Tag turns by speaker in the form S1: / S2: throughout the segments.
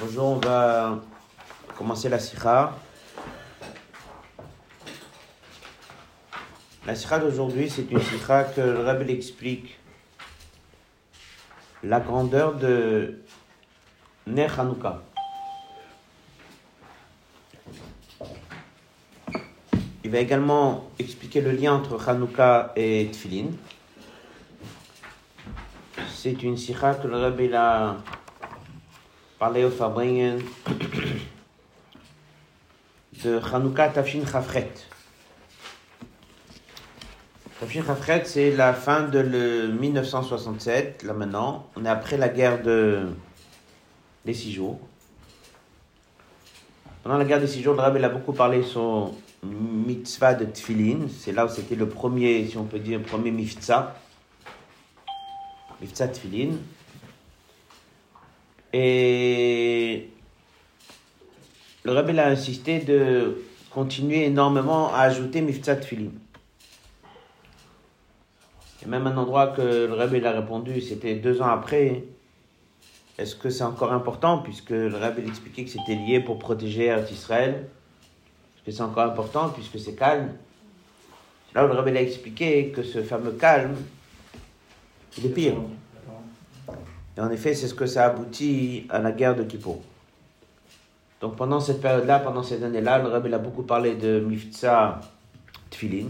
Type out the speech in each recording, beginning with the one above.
S1: Bonjour, on va commencer la sikha. La sikha d'aujourd'hui, c'est une sikha que le Rabbi explique la grandeur de Ner Hanouka. Il va également expliquer le lien entre Hanouka et Tfilin. C'est une sikha que le Rabbi a parlé au de Hanouka Tafshin Chafret. Tafshin Chafret, c'est la fin de le 1967, là maintenant. On est après la guerre de... des six jours. Pendant la guerre des six jours, le Rabbi a beaucoup parlé sur mitzvah de Tfilin. C'est là où c'était le premier, si on peut dire, le premier mitzvah. Mitzvah Tfilin. Et le Rabbi a insisté de continuer énormément à ajouter. Il y a même un endroit que le Rabbi a répondu, c'était deux ans après. Est-ce que c'est encore important puisque le Rabbi expliquait que c'était lié pour protéger Israël Est-ce que c'est encore important puisque c'est calme? Là le Rabbi a expliqué que ce fameux calme, il est pire. Et en effet, c'est ce que ça aboutit à la guerre de Kippour. Donc pendant cette période-là, pendant ces années-là, le Rabbi a beaucoup parlé de Miftza Tfilin.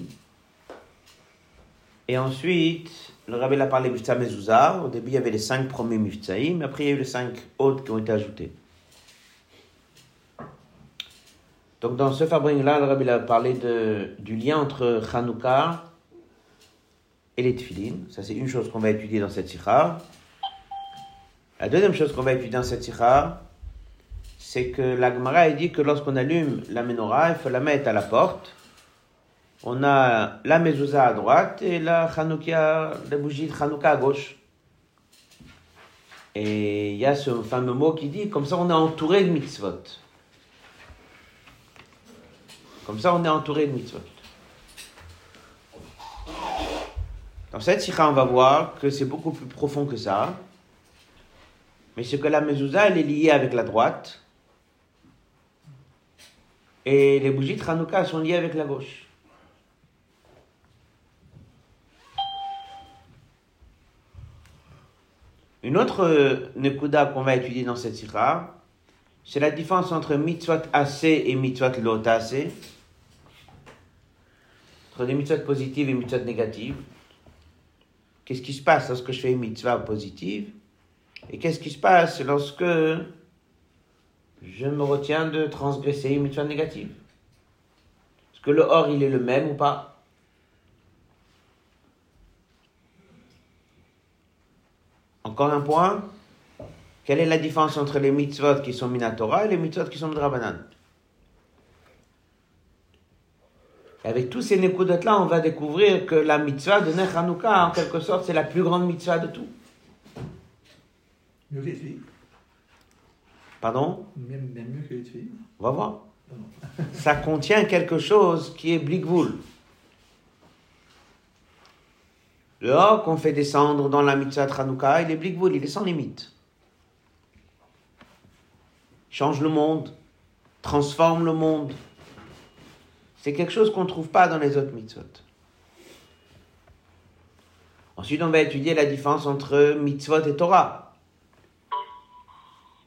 S1: Et ensuite, le Rabbi a parlé de Miftza Mezouza. Au début, il y avait les cinq premiers Miftzaïm, mais après, il y a eu les cinq autres qui ont été ajoutés. Donc dans ce fabrique-là, le Rabbi a parlé du lien entre Hanouka et les Tfilin. Ça, c'est une chose qu'on va étudier dans cette sikha. La deuxième chose qu'on va étudier dans cette sikha, c'est que la Gemara dit que lorsqu'on allume la menorah, il faut la mettre à la porte. On a la mezouza à droite et la la bougie de Hanouka à gauche. Et il y a ce fameux mot qui dit comme ça on est entouré de mitzvot. Comme ça on est entouré de mitzvot. Dans cette sikha, on va voir que c'est beaucoup plus profond que ça. Mais c'est que la mezouza, elle est liée avec la droite. Et les bougies de Hanouka sont liées avec la gauche. Une autre nekuda qu'on va étudier dans cette sikha, c'est la différence entre mitzvot assez et mitzvot lot assez. Entre des mitzvot positives et mitzvot négatives. Qu'est-ce qui se passe lorsque je fais une mitzvah positive? Et qu'est-ce qui se passe lorsque je me retiens de transgresser une mitzvah négative? Est-ce que le or, il est le même ou pas? Encore un point. Quelle est la différence entre les mitzvot qui sont minatora et les mitzvot qui sont drabanan Avec tous ces nekudotes-là, on va découvrir que la mitzvah de Nech en quelque sorte, c'est la plus grande mitzvah de tout.
S2: Mieux que les filles.
S1: Pardon?
S2: Même, même mieux que les filles.
S1: On va voir. Ça contient quelque chose qui est bligvoul. Le qu'on fait descendre dans la mitzvah de Hanouka, il est bligvoul, il est sans limite. Change le monde, transforme le monde. C'est quelque chose qu'on ne trouve pas dans les autres mitzvot. Ensuite, on va étudier la différence entre mitzvot et Torah.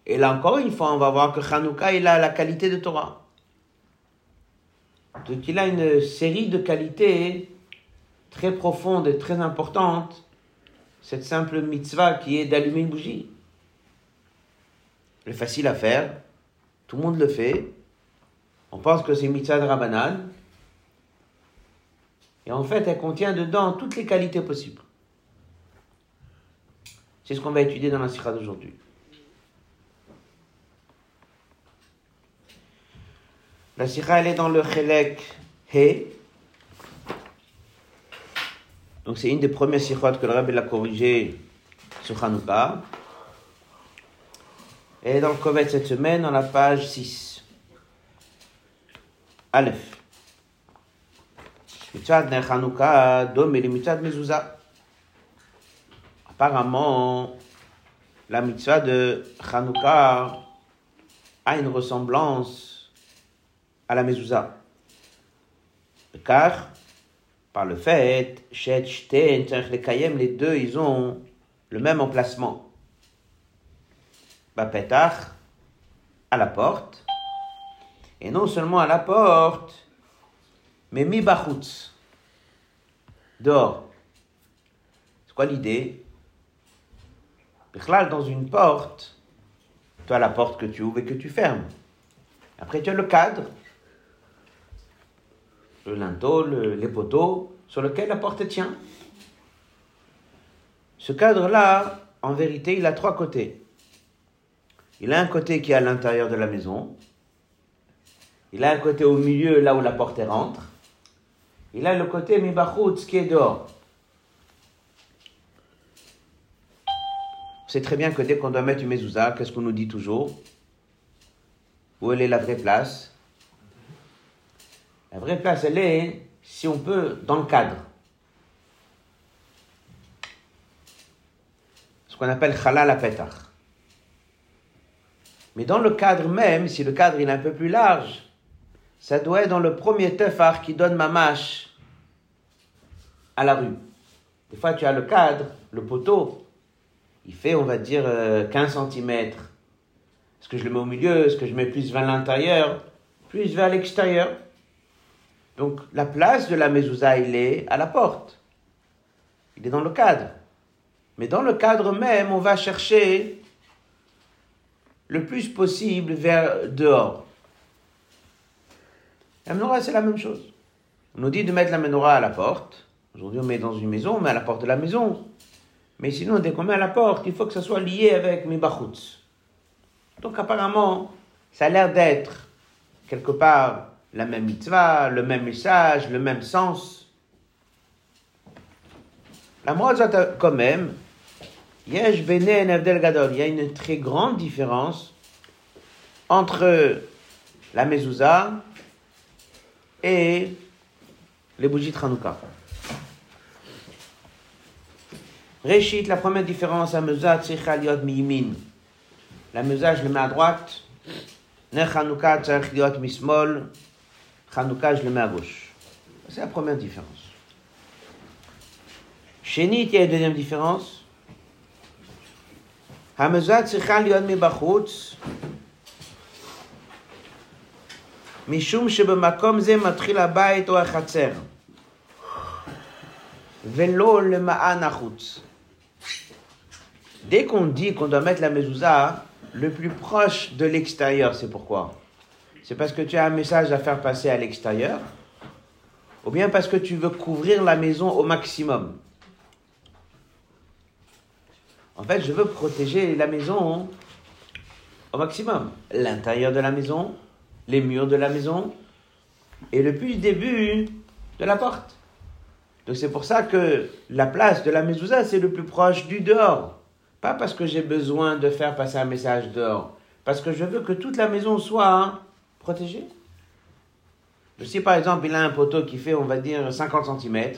S1: Et là encore une fois, on va voir que Hanouka, il a la qualité de Torah. Donc il a une série de qualités très profondes et très importantes. Cette simple mitzvah qui est d'allumer une bougie. Est facile à faire. Tout le monde le fait. On pense que c'est mitzvah de Rabbanan. Et en fait, elle contient dedans toutes les qualités possibles. C'est ce qu'on va étudier dans la sikha d'aujourd'hui. La sikha, elle est dans le Chelek He. Donc, c'est une des premières sikhot que le Rabbi a corrigé sur Hanouka. Est dans le Kovet cette semaine, dans la page 6. Aleph. Mitzvah de Hanouka, dom et les mitzvah Mezouza. Apparemment, la mitzvah de Hanouka a une ressemblance à la mezouza. Car, par le fait, les deux, ils ont le même emplacement. Bapetach, à la porte. Et non seulement à la porte, mais mi bachutz, dehors. C'est quoi l'idée? Dans une porte, tu as la porte que tu ouvres et que tu fermes. Après, tu as le cadre, le linteau, les poteaux sur lequel la porte tient. Ce cadre-là, en vérité, il a trois côtés. Il a un côté qui est à l'intérieur de la maison. Il a un côté au milieu, là où la porte rentre. Il a le côté ce qui est dehors. C'est très bien que dès qu'on doit mettre une mezouza, qu'est-ce qu'on nous dit toujours? Où est la vraie place? La vraie place, elle est, si on peut, dans le cadre. Ce qu'on appelle apetach. Mais dans le cadre même, si le cadre est un peu plus large, ça doit être dans le premier tefar qui donne ma mâche à la rue. Des fois, tu as le cadre, le poteau, il fait, on va dire, 15 euh, cm. Est-ce que je le mets au milieu? Est-ce que je mets plus vers l'intérieur? Plus vers l'extérieur Donc, la place de la mezouza, il est à la porte. Il est dans le cadre. Mais dans le cadre même, on va chercher le plus possible vers dehors. La menorah, c'est la même chose. On nous dit de mettre la menorah à la porte. Aujourd'hui, on met dans une maison, on met à la porte de la maison. Mais sinon, dès qu'on met à la porte, il faut que ça soit lié avec mes bachutz. Donc apparemment, ça a l'air d'être quelque part la même mitzvah, le même message, le même sens. La moazat quand même, il y a une très grande différence entre la mezouza et les bougies de Hanouka. Réchit, la première différence, la mezouza tzricha liot miyimin. La mezouza, je le mets à droite. Ne Hanouka tzrich liot mismol. Hanouka, je le mets à gauche. C'est la première différence. Chénit, il y a une deuxième différence. המזוזה צריכה להיות מבחוץ, משום שבמקום זה מתחיל הבית או החצר, ולא למען החוץ. Dès qu'on dit qu'on doit mettre la mezouza le plus proche de l'extérieur, c'est pourquoi C'est parce que tu as un message à faire passer à l'extérieur, ou bien parce que tu veux couvrir la maison au maximum. En fait, je veux protéger la maison au maximum. L'intérieur de la maison, les murs de la maison, et le début de la porte. Donc c'est pour ça que la place de la mezouza, c'est le plus proche du dehors. Pas parce que j'ai besoin de faire passer un message dehors, parce que je veux que toute la maison soit protégée. Si par exemple il a un poteau qui fait, on va dire, 50 cm,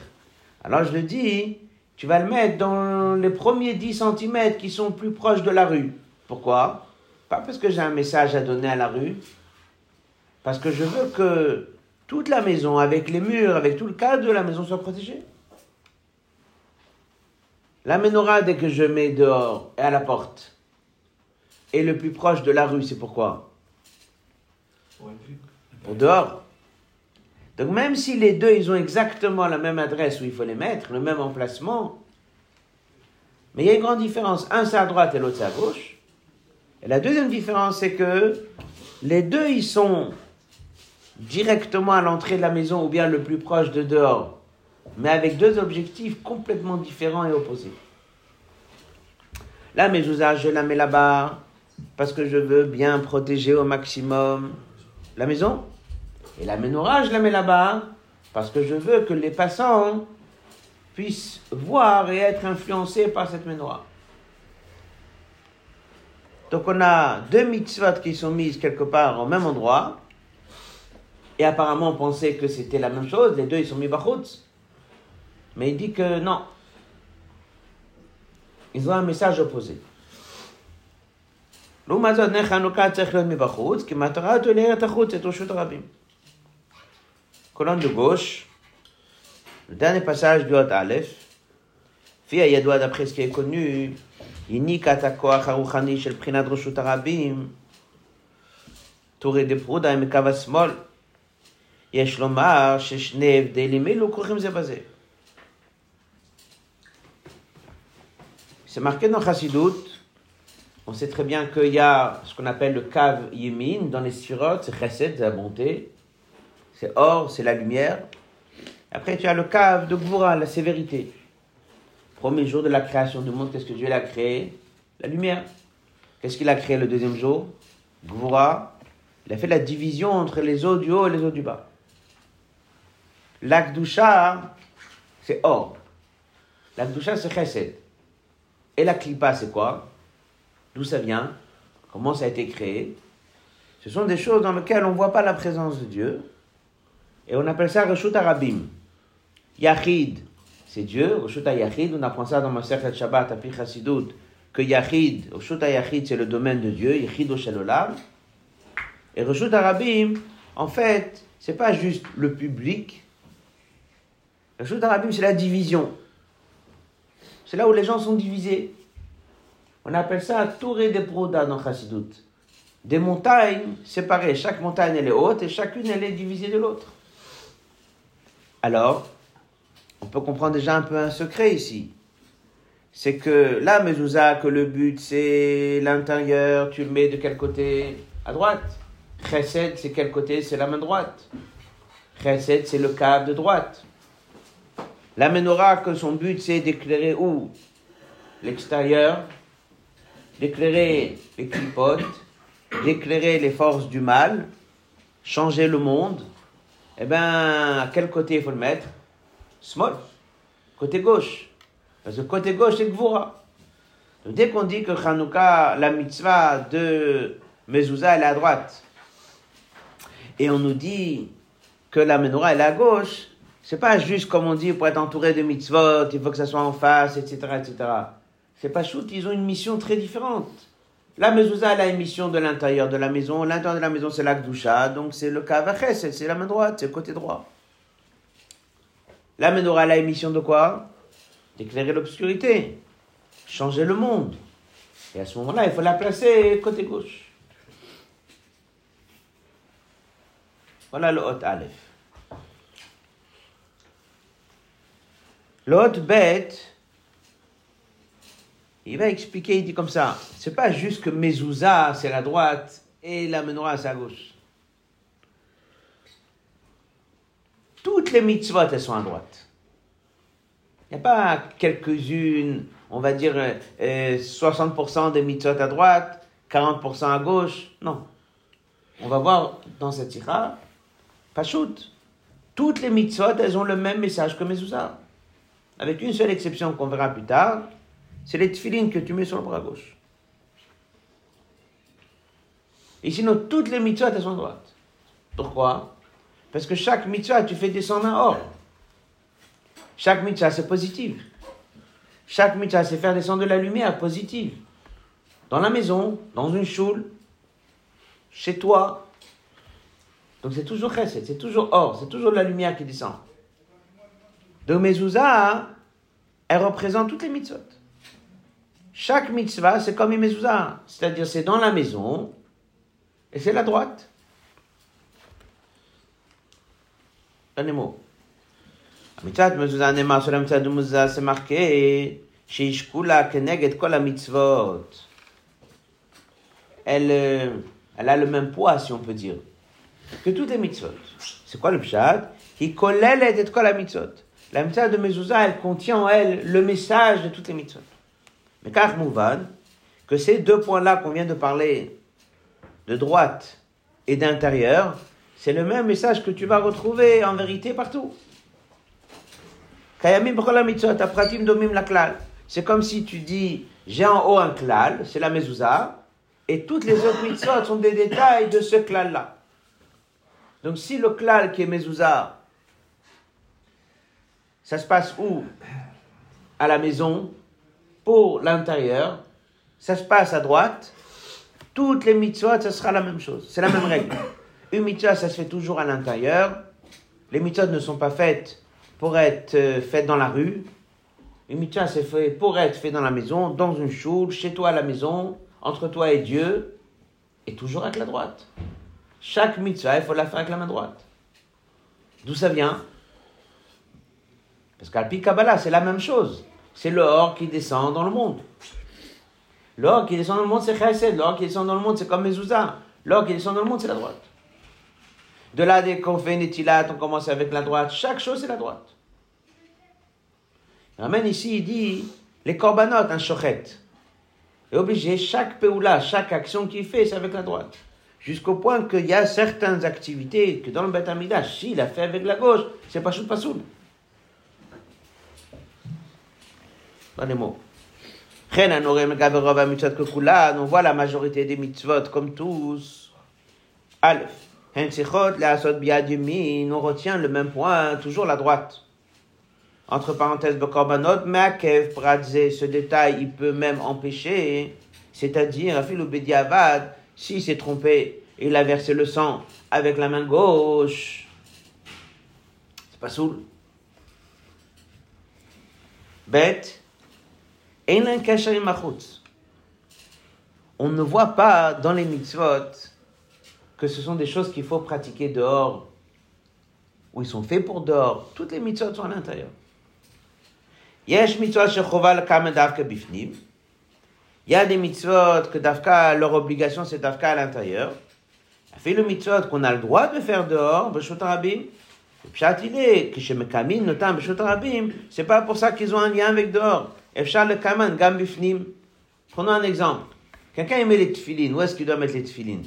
S1: alors je le dis, tu vas le mettre dans les premiers 10 cm qui sont plus proches de la rue. Pourquoi? Pas parce que j'ai un message à donner à la rue, parce que je veux que toute la maison, avec les murs, avec tout le cadre de la maison, soit protégée. La menorah, que je mets dehors et à la porte, est le plus proche de la rue, c'est pourquoi? Pour dehors. Donc même si les deux, ils ont exactement la même adresse où il faut les mettre, le même emplacement, mais il y a une grande différence. Un c'est à droite et l'autre c'est à gauche. Et la deuxième différence, c'est que les deux, ils sont directement à l'entrée de la maison ou bien le plus proche de dehors, mais avec deux objectifs complètement différents et opposés. La mezouza, je la mets là-bas parce que je veux bien protéger au maximum la maison. Et la menorah, je la mets là-bas parce que je veux que les passants puissent voir et être influencés par cette menorah. Donc on a deux mitzvot qui sont mises quelque part au même endroit. Et apparemment on pensait que c'était la même chose, les deux ils sont mis bachutz. Mais il dit que non. Ils ont un message opposé. לעומת זאת, נר חנוכה צריך להיות מבחוץ, כי מטרה אותו היא את החוץ, את רשות הרבים. קולון דוגוש, דני פסאז' דעות א', לפי הידוע דף חזקי קונו, הניקה את הכוח הרוחני של בחינת רשות הרבים, טורי דה פרודה עם קו השמאל. יש לומר ששני הבדלים אלו כרוכים זה בזה. סמכתנו חסידות on sait très bien qu'il y a ce qu'on appelle le cave Yemin dans les sirotes, c'est Chesed, c'est la bonté, c'est or, c'est la lumière. Après, tu as le cave de Gvura, la sévérité. Premier jour de la création du monde, qu'est-ce que Dieu a créé? La lumière. Qu'est-ce qu'il a créé le deuxième jour? Gvura. Il a fait la division entre les eaux du haut et les eaux du bas. L'Akdusha, c'est or. L'Akdusha, c'est chesed. Et la klipa, c'est quoi? D'où ça vient Comment ça a été créé Ce sont des choses dans lesquelles on ne voit pas la présence de Dieu. Et on appelle ça Reshut Arabim. Yachid, c'est Dieu. Reshut Yachid, on apprend ça dans ma Sechet Shabbat, à Chasidut, que Yachid, Reshut Yachid, c'est le domaine de Dieu, Yachid au Shalolam. Et Reshut Arabim, en fait, c'est pas juste le public. Reshut Arabim, c'est la division. C'est là où les gens sont divisés. On appelle ça Touré des Proda dans Chassidut. Des montagnes séparées. Chaque montagne, elle est haute et chacune, elle est divisée de l'autre. Alors, on peut comprendre déjà un peu un secret ici. C'est que là, Mezouza, que le but c'est l'intérieur, tu le mets de quel côté? À droite. Chesed, c'est quel côté? C'est la main droite. Chesed, c'est le câble de droite. La menorah, que son but c'est d'éclairer où? L'extérieur, d'éclairer les clipotes, d'éclairer les forces du mal, changer le monde, eh bien, à quel côté il faut le mettre? Small, côté gauche. Parce que côté gauche, c'est Gvura. Donc, dès qu'on dit que Hanouka, la mitzvah de Mezouza, elle est à droite, et on nous dit que la menorah, est à gauche, c'est pas juste comme on dit pour être entouré de mitzvot, il faut que ça soit en face, etc., etc. C'est pas chouette, ils ont une mission très différente. La mezouza a la mission de l'intérieur de la maison. L'intérieur de la maison, c'est l'akdoucha, donc c'est le kavaches, c'est la main droite, c'est le côté droit. La menorah a la mission de quoi? D'éclairer l'obscurité, changer le monde. Et à ce moment-là, il faut la placer côté gauche. Voilà le hot Aleph. Le hot bête, il va expliquer, il dit comme ça, c'est pas juste que Mezouza, c'est la droite, et la menorah, c'est à gauche. Toutes les mitzvot, elles sont à droite. Il n'y a pas quelques-unes, on va dire 60% euh, des mitzvot à droite, 40% à gauche. Non. On va voir dans cette ira, pas shoot. Toutes les mitzvot, elles ont le même message que Mezouza. Avec une seule exception qu'on verra plus tard, c'est les tefilines que tu mets sur le bras gauche. Et sinon, toutes les mitzvahs, elles sont droites. Pourquoi? Parce que chaque mitzvah, tu fais descendre un or. Chaque mitzvah, c'est positif. Chaque mitzvah, c'est faire descendre de la lumière positive. Dans la maison, dans une choule, chez toi. Donc c'est toujours chesed, c'est toujours or, c'est toujours la lumière qui descend. Donc mezouza, elle représente toutes les mitzvot. Chaque mitzvah, c'est comme une mezouza. C'est-à-dire, c'est dans la maison et c'est la droite. Un mot. Mitzvah mezouza nema sur la mitzvah de mezouza, c'est marqué chez Ishkula keneged kol mitzvot. Elle, euh, elle a le même poids, si on peut dire, que toutes les mitzvot. C'est quoi le pshat? Et. La mitzvah de mezouza, elle contient en elle le message de toutes les mitzvot. Mais car Mouvan, que ces deux points-là qu'on vient de parler, de droite et d'intérieur, c'est le même message que tu vas retrouver en vérité partout. C'est comme si tu dis, j'ai en haut un klal, c'est la mezouza, et toutes les autres mitzvot sont des détails de ce klal-là. Donc si le klal qui est mezouza, ça se passe où? À la maison, pour l'intérieur, ça se passe à droite, Toutes les mitzvot, ce sera la même chose. C'est la même règle. Une mitzvah, ça se fait toujours à l'intérieur. Les mitzvot ne sont pas faites pour être euh, faites dans la rue. Une mitzvah, c'est fait pour être fait dans la maison, dans une choule, chez toi à la maison, entre toi et Dieu, et toujours avec la droite. Chaque mitzvah, il faut la faire avec la main droite. D'où ça vient? Parce qu'Alpi Kabbalah, c'est la même chose. C'est l'or qui descend dans le monde. L'or qui descend dans le monde, c'est Chesed. L'or qui descend dans le monde, c'est comme Mezouza. L'or qui descend dans le monde, c'est la droite. De là, dès qu'on fait Netilat, on commence avec la droite. Chaque chose, c'est la droite. Il ramène ici, il dit, les corbanotes, un chochet. est obligé, chaque peoula, chaque action qu'il fait, c'est avec la droite. Jusqu'au point qu'il y a certaines activités que dans le Beth Amidash, s'il a fait avec la gauche, c'est pas chou pas. Pas des mots. On voit la majorité des mitzvot comme tous. On retient le même point, toujours la droite. Entre parenthèses, ce détail, il peut même empêcher, c'est-à-dire, Afilou Bediavad, s'il s'est trompé, il a versé le sang avec la main gauche. C'est pas soul. Bête. On ne voit pas dans les mitzvot que ce sont des choses qu'il faut pratiquer dehors, ou ils sont faits pour dehors. Toutes les mitzvot sont à l'intérieur. Yesh mitzvot bifnim. Il y a des mitzvot que dafka, leur obligation c'est dafka à l'intérieur. Fait le mitzvot qu'on a le droit de faire dehors, b'shot rabim. Pshat il c'est pas pour ça qu'ils ont un lien avec dehors. Efshar le kaman gam bifnim. Prenons un exemple. Quelqu'un met les tefilines. Où est-ce qu'il doit mettre les tefilines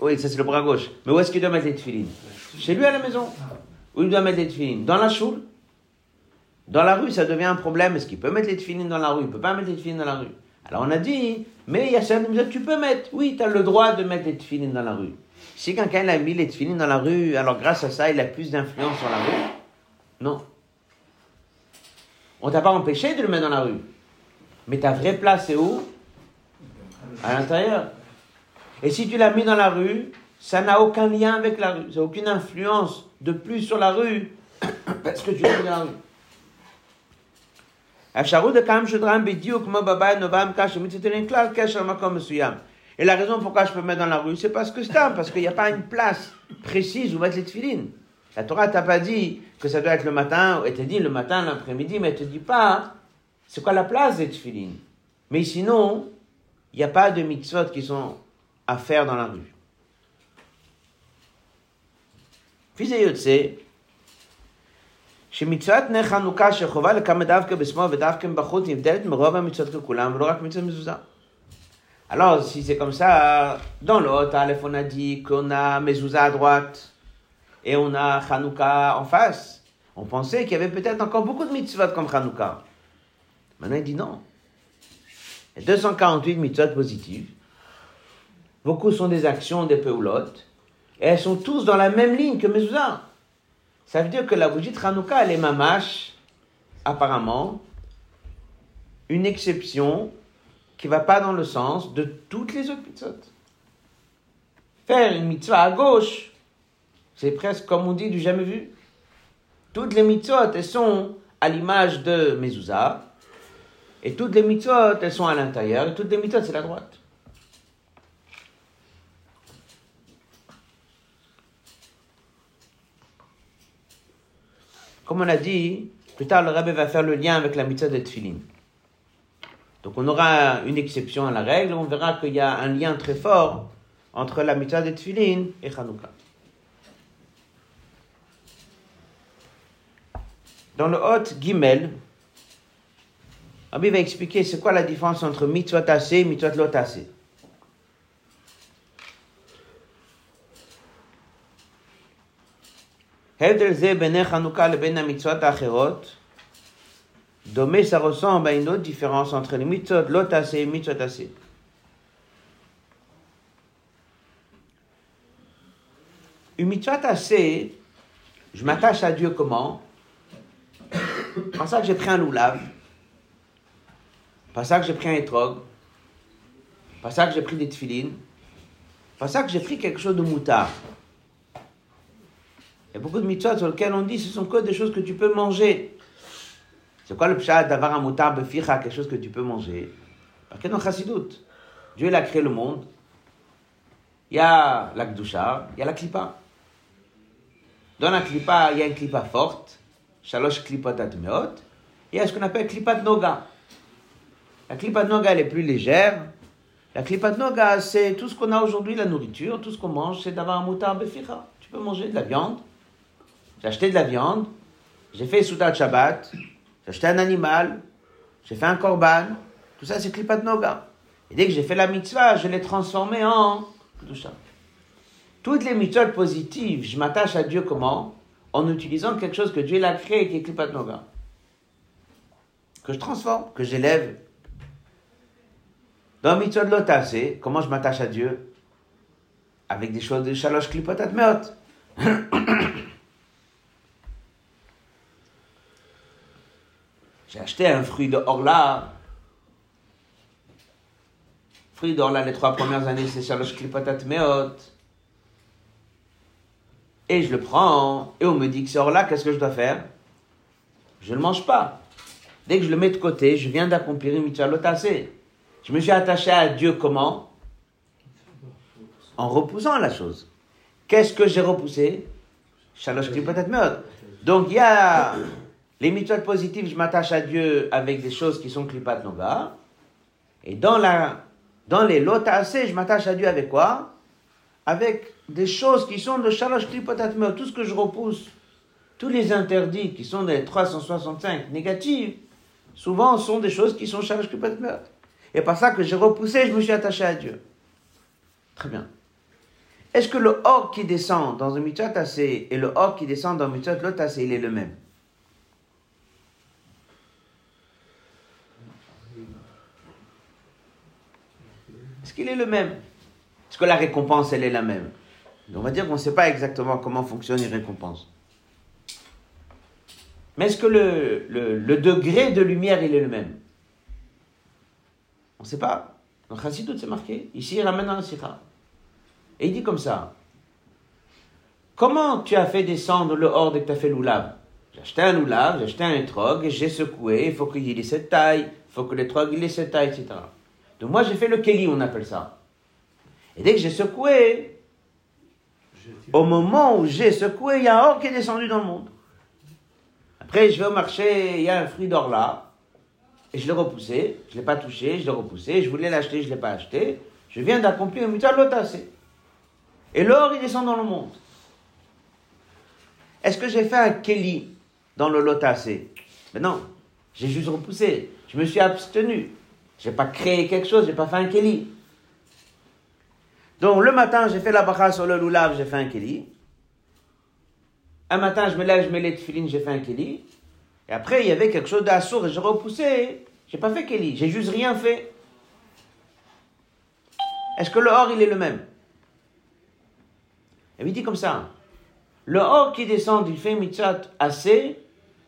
S1: Oui, ça c'est le bras gauche. Mais où est-ce qu'il doit mettre les tefilines Chez lui à la maison. Où il doit mettre les tefilines Dans la choule dans la rue, ça devient un problème. Est-ce qu'il peut mettre les tefilines dans la rue Il ne peut pas mettre les tefilines dans la rue. Alors on a dit, mais il y a certaines tu peux mettre. Oui, tu as le droit de mettre les tefilines dans la rue. Si quelqu'un a mis les tefilines dans la rue, alors grâce à ça, il a plus d'influence sur la rue Non. On t'a pas empêché de le mettre dans la rue. Mais ta vraie place, c'est où? À l'intérieur. Et si tu l'as mis dans la rue, ça n'a aucun lien avec la rue. Ça n'a aucune influence de plus sur la rue parce que tu l'as mis dans la rue. Et la raison pourquoi je peux mettre dans la rue, c'est parce que c'est parce qu'il n'y a pas une place précise où mettre les tefilines. La Torah t'a pas dit que ça doit être le matin, elle te dit le matin, l'après-midi, mais elle te dit pas c'est quoi la place des tefilines. Mais sinon, il n'y a pas de mitzvot qui sont à faire dans la rue. Fils de שמצוות נר חנוכה שחובה לקמא דווקא בשמאל ודווקא בחוץ נבדלת מרוב המצוות ככולם ולא רק מצוות מזוזה. Alors, si c'est comme ça, dans l'autre, Aleph, on a dit qu'on a Mezouza à droite et on a Hanouka en face. On pensait qu'il y avait peut-être encore beaucoup de mitzvot comme Hanouka. Maintenant, il dit non. Il y a 248 mitzvot positives. Beaucoup sont des actions des peulotes. Et elles sont tous dans la même ligne que Mezouza. Ça veut dire que la bougie de Hanouka, elle est mamash, apparemment, une exception qui va pas dans le sens de toutes les autres mitzvot. Faire une mitzvah à gauche, c'est presque comme on dit du jamais vu. Toutes les mitzvot, elles sont à l'image de Mezouza, et toutes les mitzvot, elles sont à l'intérieur, et toutes les mitzvot, c'est la droite. Comme on a dit, plus tard le rabbi va faire le lien avec la mitzvah de Tfilin. Donc on aura une exception à la règle, on verra qu'il y a un lien très fort entre la mitzvah de Tfilin et Hanouka. Dans le Hôte Gimel, Rabbi va expliquer c'est quoi la différence entre mitzvot tassé et mitzvot lo tassé. Domé, ça ressemble à une autre différence entre les mitzvot lo et mitzvot tassé. Une mitzvah tassé, je m'attache à Dieu comment? Par ça que j'ai pris un loulav, par ça que j'ai pris un étrog, Pas ça que j'ai pris des tefilines. Pas ça que j'ai pris quelque chose de moutard. Il y a beaucoup de mitzvot sur lesquels on dit ce sont que des choses que tu peux manger. C'est quoi le pshat d'avoir un moutard beficha, quelque chose que tu peux manger? Parce que dans Chassidut, Dieu a créé le monde. Il y a la Gdusha, il y a la Klippa. Dans la Klippa, il y a une Klippa forte, Shalosh Klippat Atmeot, il y a ce qu'on appelle Klippat Noga. La Klippat Noga, elle est plus légère. La Klippat Noga, c'est tout ce qu'on a aujourd'hui, la nourriture, tout ce qu'on mange, c'est d'avoir un moutard beficha. Tu peux manger de la viande. J'ai acheté de la viande, j'ai fait Soudat Shabbat, j'ai acheté un animal, j'ai fait un korban, tout ça c'est Klippat Noga. Et dès que j'ai fait la mitzvah, je l'ai transformé en Kedusha. Toutes les mitzvahs positives, je m'attache à Dieu comment? En utilisant quelque chose que Dieu l'a créé, qui est Klippat Noga. Que je transforme, que j'élève. Dans mitzvah de l'otasé, comment je m'attache à Dieu Avec des choses de Shalosh Klippat Atmeot. J'ai acheté un fruit de Orla. Fruit d'Orla, les trois premières années, c'est Shalosh Klipatat Meot. Et je le prends, et on me dit que c'est Orla, qu'est-ce que je dois faire? Je ne le mange pas. Dès que je le mets de côté, je viens d'accomplir une mitzvah lotasé. Je me suis attaché à Dieu comment? En repoussant la chose. Qu'est-ce que j'ai repoussé? Shalosh Klipatat Meot. Donc il y a les mitzvot positives, je m'attache à Dieu avec des choses qui sont klipat noga. Et dans, la, dans les lotasé, je m'attache à Dieu avec quoi? Avec des choses qui sont de shalosh klipat Tout ce que je repousse, tous les interdits qui sont des 365 négatifs, souvent sont des choses qui sont shalosh klipat Et par ça que j'ai repoussé, je me suis attaché à Dieu. Très bien. Est-ce que le or qui descend dans un mitzvot tassé et le or qui descend dans un mitzvot lotasé, il est le même? Est-ce qu'il est le même? Est-ce que la récompense, elle est la même? On va dire qu'on ne sait pas exactement comment fonctionne une récompense. Mais est-ce que le, le, degré de lumière, il est le même? On ne sait pas. Dans Chassidut, c'est marqué. Ici, il ramène dans la Sikha. Et il dit comme ça. Comment tu as fait descendre le hors dès que tu as fait l'oulav? J'ai acheté un oulav, j'ai acheté un étrog, j'ai secoué, il faut qu'il ait cette taille, il faut que l'étrog ait cette taille, etc. Donc moi j'ai fait le Keli, on appelle ça. Et dès que j'ai secoué, au moment où j'ai secoué, il y a un or qui est descendu dans le monde. Après, je vais au marché, il y a un fruit d'or là, et je l'ai repoussé, je ne l'ai pas touché, je l'ai repoussé, je voulais l'acheter, je ne l'ai pas acheté. Je viens d'accomplir un mutual lotassé. Et l'or, il descend dans le monde. Est-ce que j'ai fait un Keli dans le lotassé Mais non, j'ai juste repoussé. Je me suis abstenu. J'ai pas créé quelque chose, j'ai pas fait un keli. Donc le matin, j'ai fait la bracha sur le loulav, j'ai fait un keli. Un matin, je me lève, je mets les tefilines, j'ai fait un keli. Et après, il y avait quelque chose d'assour et j'ai repoussé. J'ai pas fait keli, j'ai juste rien fait. Est-ce que le or, il est le même? Et il dit comme ça. Le or qui descend du fait mitzat assez,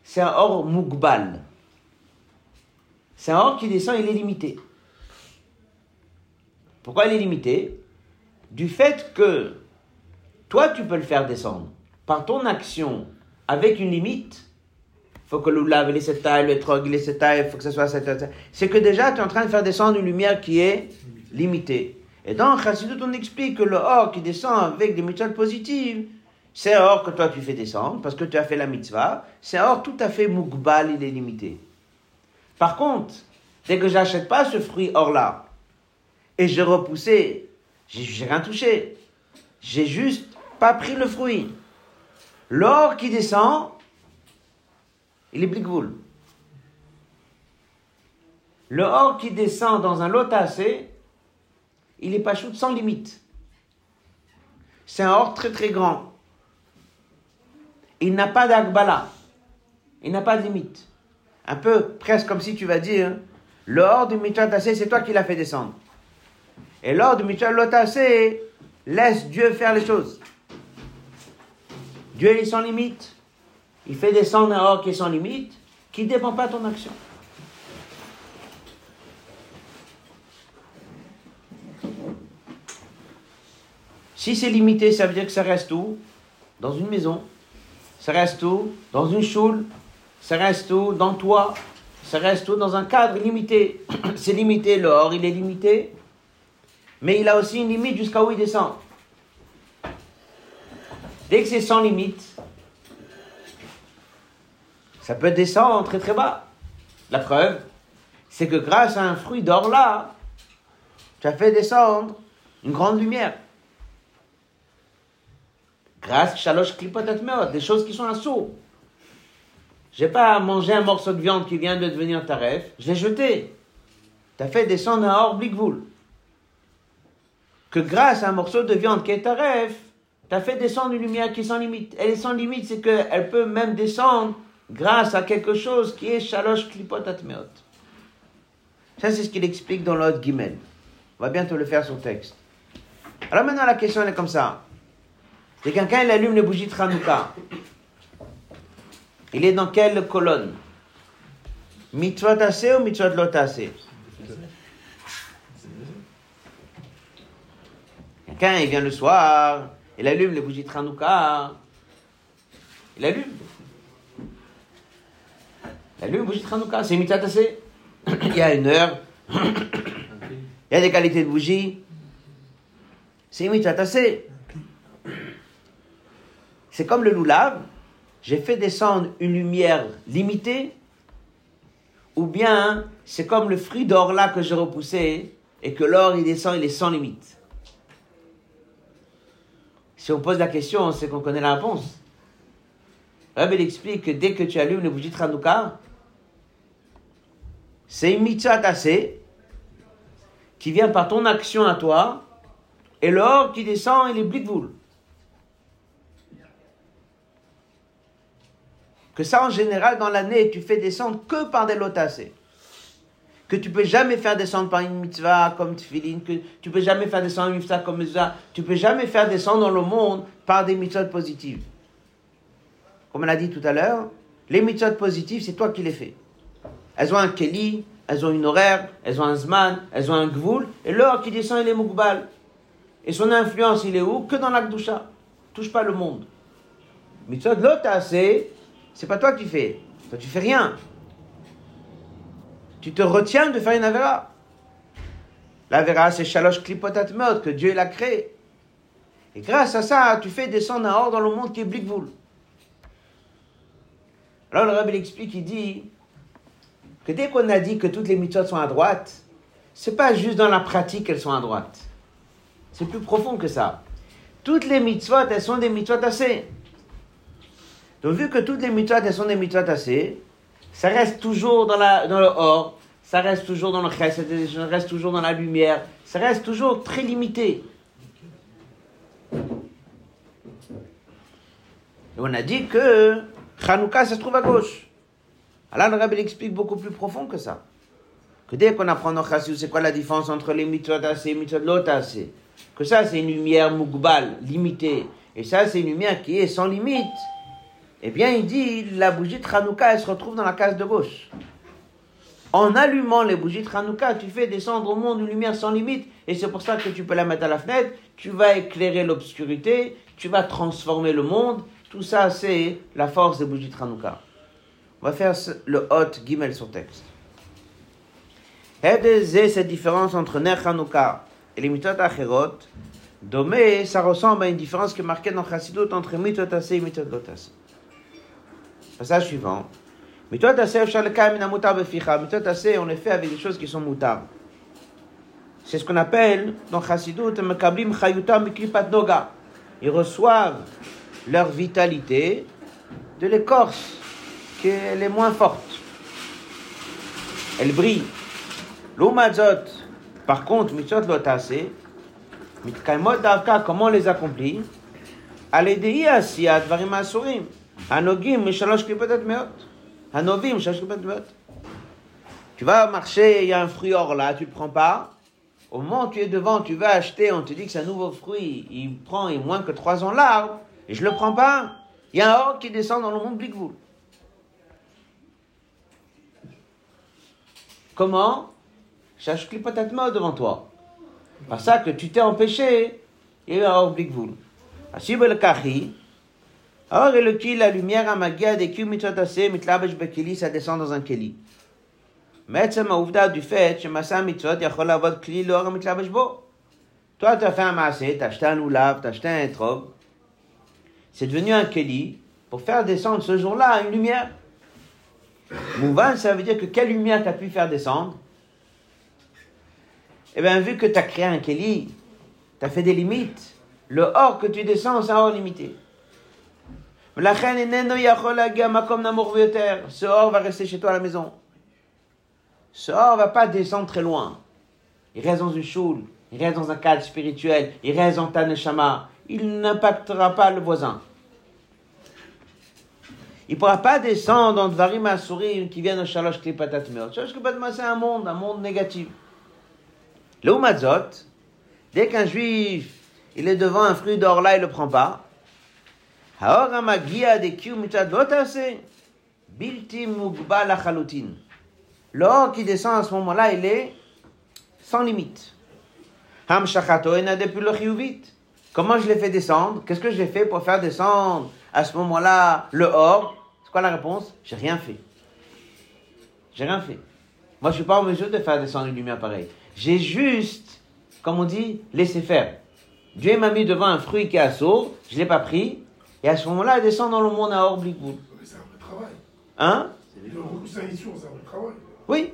S1: c'est un or mukbal. C'est un or qui descend, il est limité. Pourquoi il est limité? Du fait que toi, tu peux le faire descendre par ton action avec une limite. Faut que le lave ait cette taille, le trog cette taille, il faut que ce soit cette. C'est que déjà, tu es en train de faire descendre une lumière qui est limitée. Et dans Chassidut, on explique que le or qui descend avec des mitzvahs positives, c'est or que toi tu fais descendre parce que tu as fait la mitzvah. C'est or tout à fait mukbal, il est limité. Par contre, dès que j'achète pas ce fruit or là, et j'ai repoussé, j'ai rien touché. J'ai juste pas pris le fruit. L'or qui descend, il est blikvoul. Le or qui descend dans un lotassé, il est pas chou sans limite. C'est un or très très grand. Il n'a pas d'agbala. Il n'a pas de limite un peu presque comme si tu vas dire, l'or du mitzvah tassé, c'est toi qui l'as fait descendre. Et l'or du mitzvah lotassé, laisse Dieu faire les choses. Dieu est sans limite. Il fait descendre un or qui est sans limite, qui ne dépend pas de ton action. Si c'est limité, ça veut dire que ça reste où? Dans une maison. Ça reste où? Dans une choule. Ça reste où? Dans toi. Ça reste où? Dans un cadre limité. c'est limité, l'or, il est limité. Mais il a aussi une limite jusqu'à où il descend. Dès que c'est sans limite, ça peut descendre très très bas. La preuve, c'est que grâce à un fruit d'or là, tu as fait descendre une grande lumière. Grâce à Shalosh des choses qui sont un saut. J'ai pas mangé un morceau de viande qui vient de devenir taref, je l'ai jeté. Tu as fait descendre un or blikvoul. Grâce à un morceau de viande qui est taref, tu as fait descendre une lumière qui est sans limite. Elle est sans limite, c'est qu'elle peut même descendre grâce à quelque chose qui est Shalosh Klipot Atmeot. Ça, c'est ce qu'il explique dans l'autre Gimel. On va bientôt le faire son texte. Alors maintenant, la question elle est comme ça. C'est quelqu'un, il allume les bougies de Hanouka. Il est dans quelle colonne? Mitzvot assez ou mitzvot lot assez Quelqu'un, il vient le soir, il allume les bougies de Hanouka. Il allume. Il allume les bougies de Hanouka. C'est mitzvot assez. il y a une heure. il y a des qualités de bougies. C'est mitzvot assez. C'est comme le loulav. J'ai fait descendre une lumière limitée. Ou bien c'est comme le fruit d'or là que j'ai repoussé et que l'or il descend, il est sans limite. Si on pose la question, c'est qu'on connaît la réponse. Rabbi il explique que dès que tu allumes le bougie Tranouka, c'est une mitzvah tassée qui vient par ton action à toi, et l'or qui descend, il est blikvoul. Que ça, en général, dans l'année, tu fais descendre que par des lots tassés que tu peux jamais faire descendre par une mitzvah comme tefillin, que tu peux jamais faire descendre une mitzvah comme mitzvah, tu peux jamais faire descendre dans le monde par des mitzvahs positives. Comme on a dit tout à l'heure, les mitzvahs positives, c'est toi qui les fais. Elles ont un keli, elles ont une horaire, elles ont un zman, elles ont un gvoul, et l'or qui descend, il est mukbal. Et son influence, il est où? Que dans l'akdusha. Touche pas le monde. Mitzvah de l'autre, c'est pas toi qui fais. Toi, tu fais rien. Tu te retiens de faire une avera? L'avera, c'est shalosh klipotat meot, que Dieu l'a créé. Et grâce à ça, tu fais descendre un or dans le monde qui est blikvoul. Alors le rabbi explique, il dit que dès qu'on a dit que toutes les mitzvot sont à droite, c'est pas juste dans la pratique qu'elles sont à droite. C'est plus profond que ça. Toutes les mitzvot, elles sont des mitzvot assez. Donc vu que toutes les mitzvot, elles sont des mitzvot assez, ça reste toujours dans, la, dans le or, ça reste toujours dans le chesed, ça reste toujours dans la lumière, ça reste toujours très limité. Et on a dit que Hanouka, ça se trouve à gauche. Alors le rabbi explique beaucoup plus profond que ça. Que dès qu'on apprend dans Chassidut, c'est quoi la différence entre les mitzvot et les mitzvot lot assez Que ça, c'est une lumière mugbal, limitée. Et ça, c'est une lumière qui est sans limite. Eh bien, il dit, la bougie de Hanouka, elle se retrouve dans la case de gauche. En allumant les bougies de Hanouka, tu fais descendre au monde une lumière sans limite, et c'est pour ça que tu peux la mettre à la fenêtre, tu vas éclairer l'obscurité, tu vas transformer le monde. Tout ça, c'est la force des bougies de Hanouka. On va faire le hot Gimel sur texte. c'est cette différence entre Ner Hanouka et les mitzvot Acherot, Domé, ça ressemble à une différence qui est marquée dans Chassidut entre mitzvot et lotas. Passage suivant. On est fait avec des choses qui sont mutables. C'est ce qu'on appelle dans Chassidut. Ils reçoivent leur vitalité de l'écorce, qui est moins forte. Elle brille. L'Umazot, par contre, comment on les accomplit. Anogim. Tu vas marcher, il y a un fruit or là, tu le prends pas. Au moment où tu es devant, tu vas acheter, on te dit que c'est un nouveau fruit, il prend il moins que trois ans l'arbre, et je le prends pas. Il y a un or qui descend dans le monde Blikvoul. Comment Cherche clipotatement devant toi. Par ça que tu t'es empêché il y a un or blikvoul. Asib le alors Eloki, la lumière à Magia des Mitzvotase, Mitlabesh Bekeli, ça descend dans un Keli. Mais ça m'a Aouvda du fait, Shemasa Mitzvot, Yachol Avod Kli, Lor Mitlabesh Bo. Toi, tu as fait un massé, tu as acheté un oulav, tu as acheté un etrog. C'est devenu un Keli pour faire descendre ce jour-là une lumière. Mouvan, ça veut dire que quelle lumière tu as pu faire descendre? Eh bien, vu que tu as créé un Keli, tu as fait des limites. Le or que tu descends, c'est un or limité. Ce or va rester chez toi à la maison. Ce or va pas descendre très loin. Il reste dans une choule, il reste dans un cadre spirituel, il reste dans ta neshama. Il n'impactera pas le voisin. Il ne pourra pas descendre dans Dvarim Asurim qui viennent au Shalosh Klipatat Meot. Shalosh Klipatat c'est un monde, un monde négatif. Le Umazot, dès qu'un juif, il est devant un fruit d'or là, il ne le prend pas. Haor Amagia de Kiu Mitzadvotase, Bilti Mugba Lachalutin. L'or qui descend à ce moment-là, il est sans limite. Comment je l'ai fait descendre? Qu'est-ce que j'ai fait pour faire descendre à ce moment-là le or? C'est quoi la réponse? J'ai rien fait. J'ai rien fait. Moi, je suis pas en mesure de faire descendre une lumière pareille. J'ai juste, comme on dit, laissé faire. Dieu m'a mis devant un fruit qui est à je l'ai pas pris, et à ce moment-là, il descend dans le monde à or
S2: C'est un vrai travail.
S1: Hein
S2: C'est un vrai travail.
S1: Oui.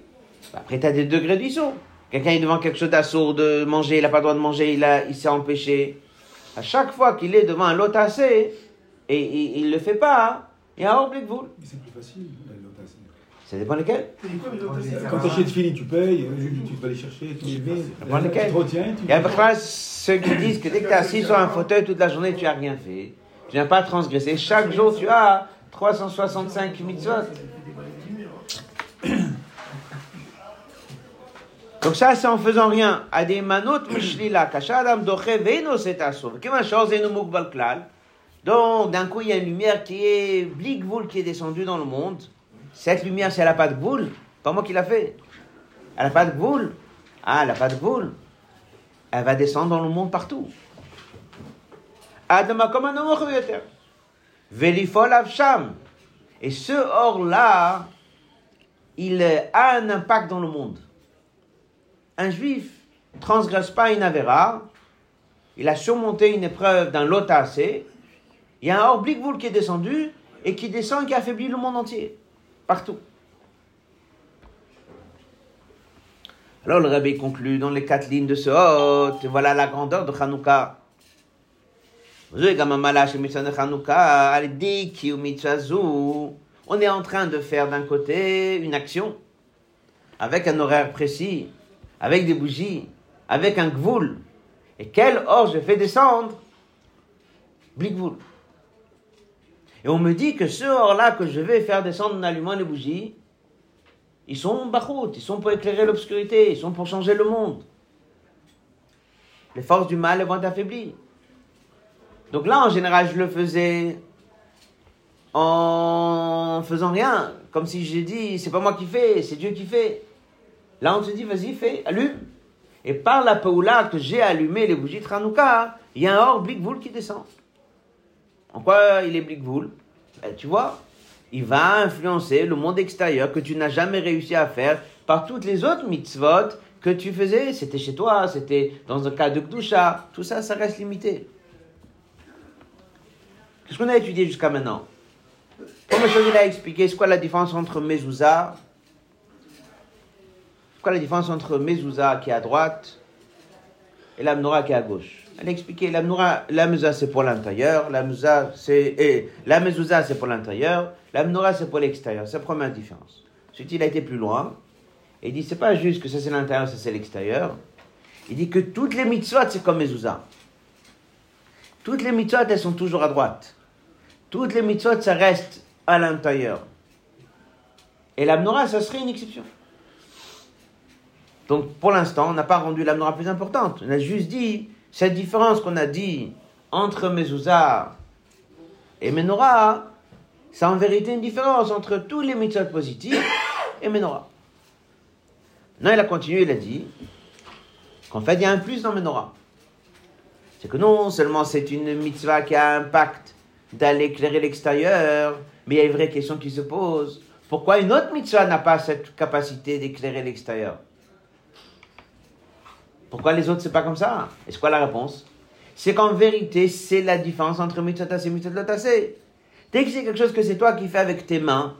S1: Après, tu as des degrés d'isson. Quelqu'un est devant quelque chose d'assourd de manger, il n'a pas le droit de manger, il, a, il s'est empêché. À chaque fois qu'il est devant un lot assez, et, il ne le fait pas, il y a un vous.
S2: Mais c'est plus facile, l'otassé.
S1: Ça dépend lesquels.
S2: Quand tu achètes fini, tu payes, tu vas aller chercher, tu les mets. Ça dépend lesquels. Tu retiens.
S1: Il y a ceux qui disent que dès que tu es assis sur un fauteuil toute la journée, tu n'as rien fait. Tu n'as pas transgressé. Chaque jour, tu as 365 mitzvot. Donc ça, c'est en faisant rien. Donc, d'un coup, il y a une lumière qui est blikvoul qui est descendue dans le monde. Cette lumière, si elle n'a pas de boule, pas moi qui l'a fait. Elle n'a pas de boule. Ah, elle n'a pas de boule. Elle va descendre dans le monde partout. Velifol avsham. Et ce or-là, il a un impact dans le monde un juif transgresse pas une avéra, il a surmonté une épreuve d'un assez, il y a un or qui est descendu et qui descend et qui affaiblit le monde entier, partout. Alors le rabbi conclut dans les quatre lignes de ce hôte, voilà la grandeur de Hanouka. On est en train de faire d'un côté une action avec un horaire précis, avec des bougies, avec un gvoul. Et quel or je fais descendre? Blikvoul. Et on me dit que ce or-là que je vais faire descendre en allumant les bougies, ils sont bachout, ils sont pour éclairer l'obscurité, ils sont pour changer le monde. Les forces du mal vont être affaiblies. Donc là, en général, je le faisais en faisant rien, comme si j'ai dit, c'est pas moi qui fais, c'est Dieu qui fait. Là, on se dit, vas-y, fais, allume. Et par la paoula que j'ai allumé les bougies de Hanouka, il y a un or qui descend. En quoi il est blikvoul ben, Tu vois, il va influencer le monde extérieur que tu n'as jamais réussi à faire par toutes les autres mitzvot que tu faisais. C'était chez toi, c'était dans un cas de Gdusha. Tout ça, ça reste limité. Qu'est-ce qu'on a étudié jusqu'à maintenant Comme je l'ai expliqué, c'est quoi la différence entre mezouza quoi la différence entre qui est à droite et la Menorah qui est à gauche Elle a expliqué, la Mezouza c'est pour l'intérieur, la Mezouza c'est, la c'est pour l'intérieur, la Menorah c'est pour l'extérieur. C'est la première différence. Ensuite, il a été plus loin et il dit c'est pas juste que ça c'est l'intérieur, ça c'est l'extérieur. Il dit que toutes les mitzvot c'est comme Mezouza. Toutes les mitzvot elles sont toujours à droite. Toutes les mitzvot ça reste à l'intérieur. Et la Menorah ça serait une exception. Donc pour l'instant, on n'a pas rendu la plus importante. On a juste dit, cette différence qu'on a dit entre Mezouza et Menorah, c'est en vérité une différence entre tous les mitzvot positifs et Menorah. Non, il a continué, il a dit qu'en fait, il y a un plus dans Menorah. c'est que non seulement c'est une mitzvah qui a un impact d'aller éclairer l'extérieur, mais il y a une vraie question qui se pose. Pourquoi une autre mitzvah n'a pas cette capacité d'éclairer l'extérieur? Pourquoi les autres, c'est pas comme ça? Et c'est quoi la réponse? C'est qu'en vérité, c'est la différence entre mitzvah tassé et mitzvah tassé. Dès que c'est quelque chose que c'est toi qui fais avec tes mains,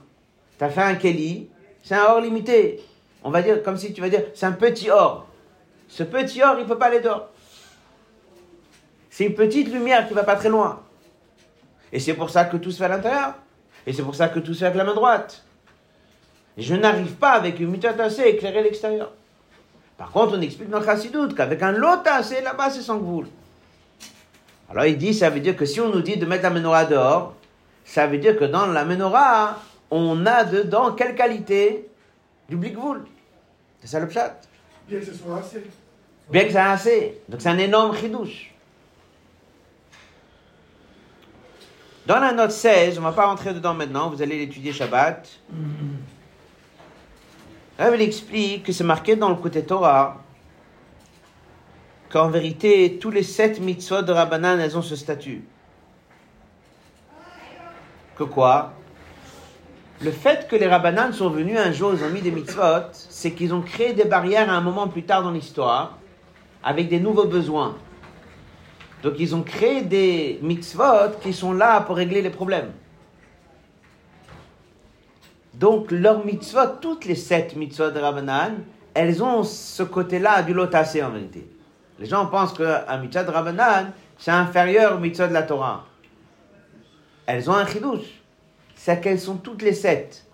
S1: tu as fait un keli, c'est un or limité. On va dire, comme si tu vas dire, c'est un petit or. Ce petit or, il ne peut pas aller dehors. C'est une petite lumière qui va pas très loin. Et c'est pour ça que tout se fait à l'intérieur. Et c'est pour ça que tout se fait avec la main droite. je n'arrive pas avec une tassée à éclairer l'extérieur. Par contre, on explique dans le chassidoute qu'avec un tassé, là-bas, c'est sans gvoul. Alors il dit, ça veut dire que si on nous dit de mettre la menorah dehors, ça veut dire que dans la menorah, on a dedans quelle qualité? Du blikvoul. C'est ça le pshat?
S2: Bien que ce soit assez.
S1: Bien que ça soit assez. Donc c'est un énorme chidouche. Dans la note 16, on ne va pas rentrer dedans maintenant, vous allez l'étudier Shabbat. Là, il explique que c'est marqué dans le côté Torah qu'en vérité, tous les sept mitzvot de Rabbanan, elles ont ce statut. Que quoi? Le fait que les Rabbanan sont venus un jour, ils ont mis des mitzvot, c'est qu'ils ont créé des barrières à un moment plus tard dans l'histoire, avec des nouveaux besoins. Donc ils ont créé des mitzvot qui sont là pour régler les problèmes. Donc leurs mitzvot, toutes les sept mitzvot de Rabbanan, elles ont ce côté-là du lotassé en vérité. Les gens pensent qu'un mitzvot de Rabbanan, c'est inférieur au mitzvot de la Torah. Elles ont un chidouche. C'est qu'elles sont toutes les sept.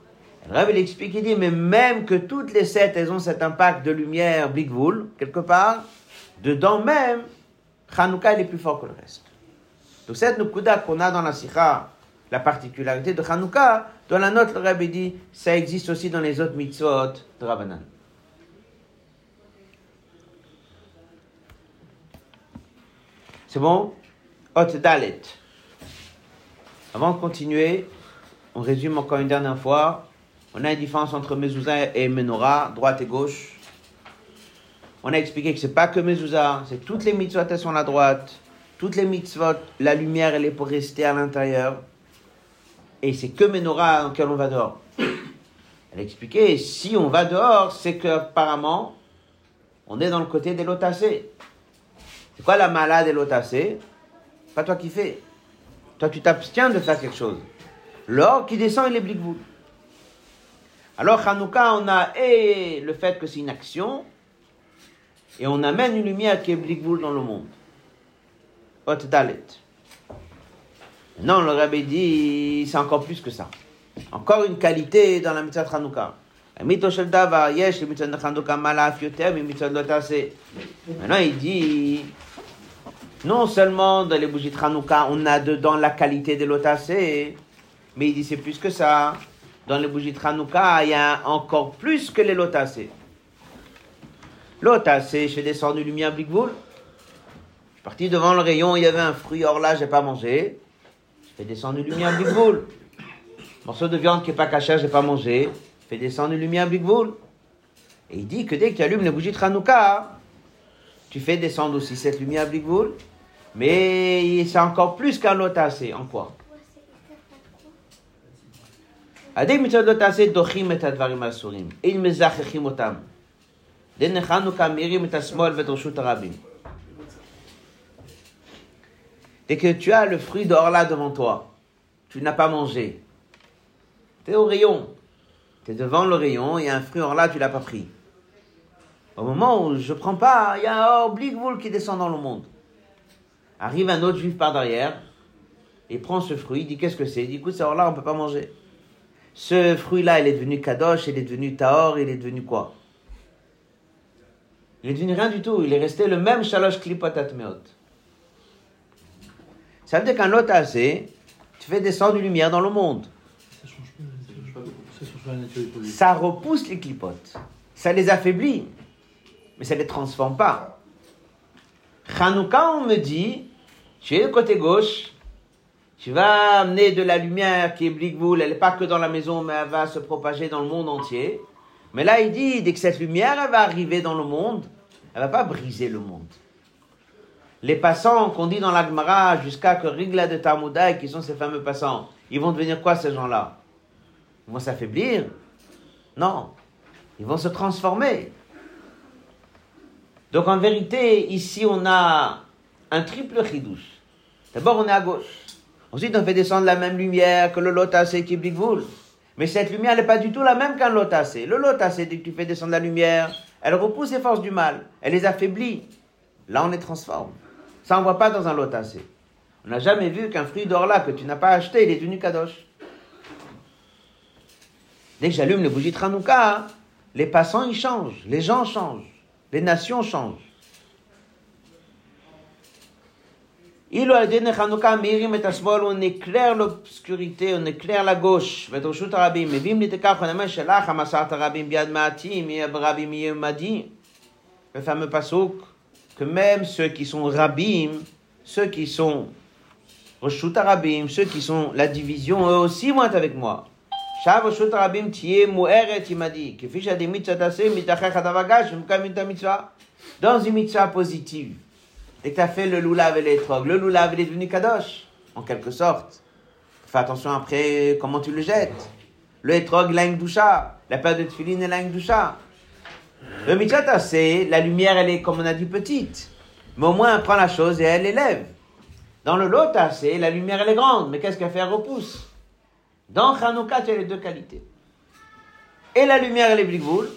S1: Le Rabbi explique, il dit, mais même que toutes les sept, elles ont cet impact de lumière, bigvoul, quelque part, dedans même, Hanouka, est plus fort que le reste. Donc cette Nukuda qu'on a dans la Sikha, la particularité de Hanouka, dans la note, le Rabbi dit, ça existe aussi dans les autres mitzvot de Rabbanan. C'est bon? Hot Dalet. Avant de continuer, on résume encore une dernière fois. On a une différence entre Mezouza et Menorah, droite et gauche. On a expliqué que c'est pas que Mezouza, c'est toutes les mitzvot, elles sont à la droite. Toutes les mitzvot, la lumière, elle est pour rester à l'intérieur. Et c'est que Menorah dans lequel on va dehors. Elle a expliqué, si on va dehors, c'est qu'apparemment, on est dans le côté des lotacés. C'est quoi la malade des lotacés? Pas toi qui fais. Toi, tu t'abstiens de faire quelque chose. L'or qui descend, il est vous. Alors, Hanouka, on a et le fait que c'est une action, et on amène une lumière qui est blikvoul dans le monde. Hot Dalet. Non, le rabbi dit, c'est encore plus que ça. Encore une qualité dans la mitzvah de. Maintenant, il dit, non seulement dans les bougies de Hanouka, on a dedans la qualité de l'otacé, mais il dit c'est plus que ça. Dans les bougies de Hanouka, il y a encore plus que les lotacés. L'autre, c'est je fais descendre une lumière blikvoul. Je suis parti devant le rayon, il y avait un fruit, or là, j'ai pas mangé. Je fais descendre une lumière blikvoul. Morceau de viande qui n'est pas caché, j'ai pas mangé. Je fais descendre une lumière blikvoul. Et il dit que dès que tu allumes les bougies de Hanouka, tu fais descendre aussi cette lumière blikvoul. Mais c'est encore plus qu'un lotacé. En quoi? Adek et. Dès que tu as le fruit d'or là devant toi, tu n'as pas mangé. Tu es au rayon. Tu es devant le rayon, il y a un fruit or là, tu l'as pas pris. Au moment où je prends pas, il y a un or qui descend dans le monde. Arrive un autre juif par derrière, il prend ce fruit, il dit qu'est-ce que c'est? Il dit écoute, ce or là, on peut pas manger. Ce fruit là, il est devenu kadosh, il est devenu taor, il est devenu quoi? Il est devenu rien du tout. Il est resté le même shalosh klipotat meot. Ça veut dire qu'un lot assez, tu fais descendre une lumière dans le monde. Ça repousse les clipotes. Ça les affaiblit. Mais ça ne les transforme pas. Hanouka, on me dit, tu es côté gauche, tu vas amener de la lumière qui est blikvoul, elle n'est pas que dans la maison, mais elle va se propager dans le monde entier. Mais là, il dit, dès que cette lumière va arriver dans le monde, elle va pas briser le monde. Les passants qu'on dit dans l'Agmara jusqu'à que Rigla de Talmudaï, qui sont ces fameux passants, ils vont devenir quoi ces gens-là? Ils vont s'affaiblir? Non. Ils vont se transformer. Donc en vérité, ici on a un triple chidouche. D'abord on est à gauche. Ensuite on fait descendre la même lumière que le lotasé qui vous. Mais cette lumière n'est pas du tout la même qu'un lotasé. Le lotasé, dès que tu fais descendre la lumière, elle repousse les forces du mal. Elle les affaiblit. Là on les transforme. Ça on ne voit pas dans un lotasé. On n'a jamais vu qu'un fruit d'or là que tu n'as pas acheté, il est devenu kadosh. Dès que j'allume les bougies de Hanouka, les passants ils changent, les gens changent. Les nations changent. Il on éclaire l'obscurité, on éclaire la gauche. Le fameux pasouk, que même ceux qui sont rabbim, ceux qui sont Roshut Arabim, ceux qui sont la division, eux aussi vont être avec moi. Dans une mitzvah positive, et tu as fait le lulav et l'étrog, le lulav il est devenu kadosh, en quelque sorte. Fais attention après comment tu le jettes. Le étrog, la doucha. La paire de tefillin, la doucha. Le mitzvah c'est la lumière, elle est, comme on a dit, petite. Mais au moins, elle prend la chose et elle élève. Dans le lot, c'est la lumière, elle est grande. Mais qu'est-ce qu'elle fait? Elle repousse. Dans Hanouka, tu as les deux qualités. Et la lumière, elle est bligvoul.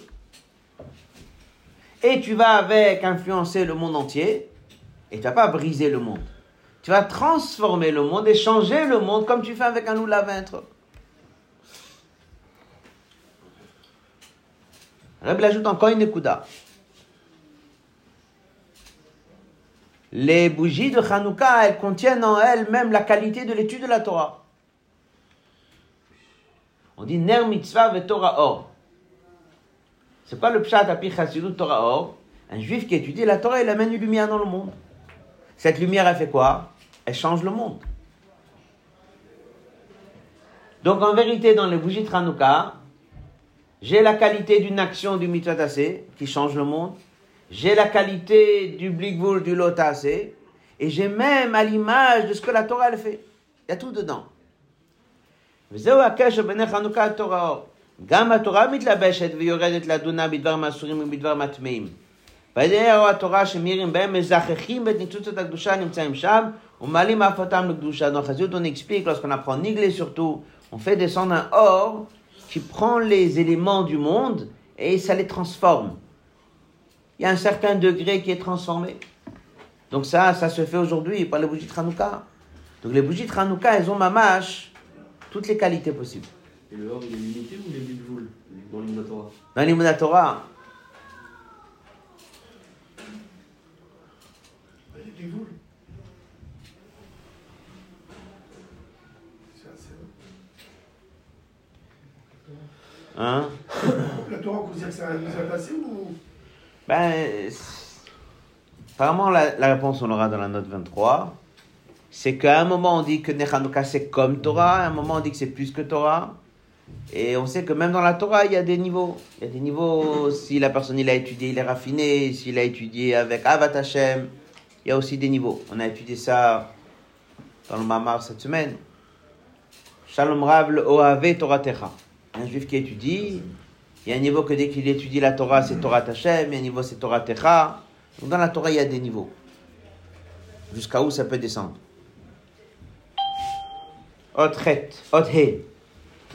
S1: Et tu vas avec influencer le monde entier. Et tu vas pas briser le monde. Tu vas transformer le monde et changer le monde comme tu fais avec un oula ventre. Rabbi ajoute encore une écouda. Les bougies de Hanouka, elles contiennent en elles-mêmes la qualité de l'étude de la Torah. On dit Ner mitzvah ve Torah or. C'est pas le pshat api Torah or? Un juif qui étudie la Torah, il amène une lumière dans le monde. Cette lumière, elle fait quoi? Elle change le monde. Donc en vérité, dans les bougies Tranouka, j'ai la qualité d'une action du Mitzvatase qui change le monde. J'ai la qualité du Blikvul du Lotase. Et j'ai même à l'image de ce que la Torah elle fait. Il y a tout dedans. Torah הקשר בין חנוכת התורה. גם התורה מתלבשת ויורדת לדונה בדבר מסורים ובדבר מטמאים. ועל התורה שמירים בהם מזככים את ניצוצות הקדושה נמצאים שם ומעלים אף אותם לקדושה. Dans Chazut on explique, lorsqu'on apprend Niglé surtout, on fait descendre un or qui prend les éléments du monde et ça les transforme. Il y a un certain degré qui est transformé. Donc ça, ça se fait aujourd'hui par les bougies de Hanouka. Donc les bougies de Hanouka, elles ont mamash toutes les qualités possibles.
S3: Et le or, il est limité ou il est bidvoul dans l'Imonatora
S1: Dans l'Imonatora. Hein
S2: La Torah, que ça nous a passé ou
S1: Ben, apparemment, la, la réponse, on l'aura dans la note 23 c'est qu'à un moment on dit que Nechanouka c'est comme Torah, à un moment on dit que c'est plus que Torah. Et on sait que même dans la Torah, il y a des niveaux. Il y a des niveaux, si la personne il a étudié, il est raffiné, s'il a étudié avec Avat Hashem, il y a aussi des niveaux. On a étudié ça dans le Mamar cette semaine. Shalom Rav le Oave Torah Techa. Un juif qui étudie, il y a un niveau que dès qu'il étudie la Torah, c'est Torah Hashem, il y a un niveau c'est Torah Techa. Donc dans la Torah, il y a des niveaux. Jusqu'à où ça peut descendre? Otret, Othe.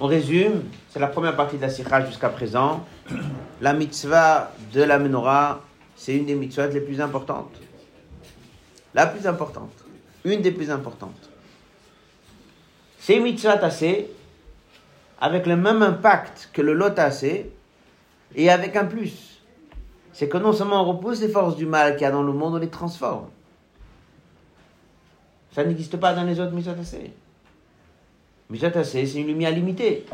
S1: On résume, c'est la première partie de la sikha jusqu'à présent. La mitzvah de la menorah, c'est une des mitzvahs les plus importantes. La plus importante. Une des plus importantes. C'est tassée avec le même impact que le lot tassé et avec un plus. C'est que non seulement on repousse les forces du mal qu'il y a dans le monde, on les transforme. Ça n'existe pas dans les autres mitzvahs tassées. Mais c'est une lumière limitée.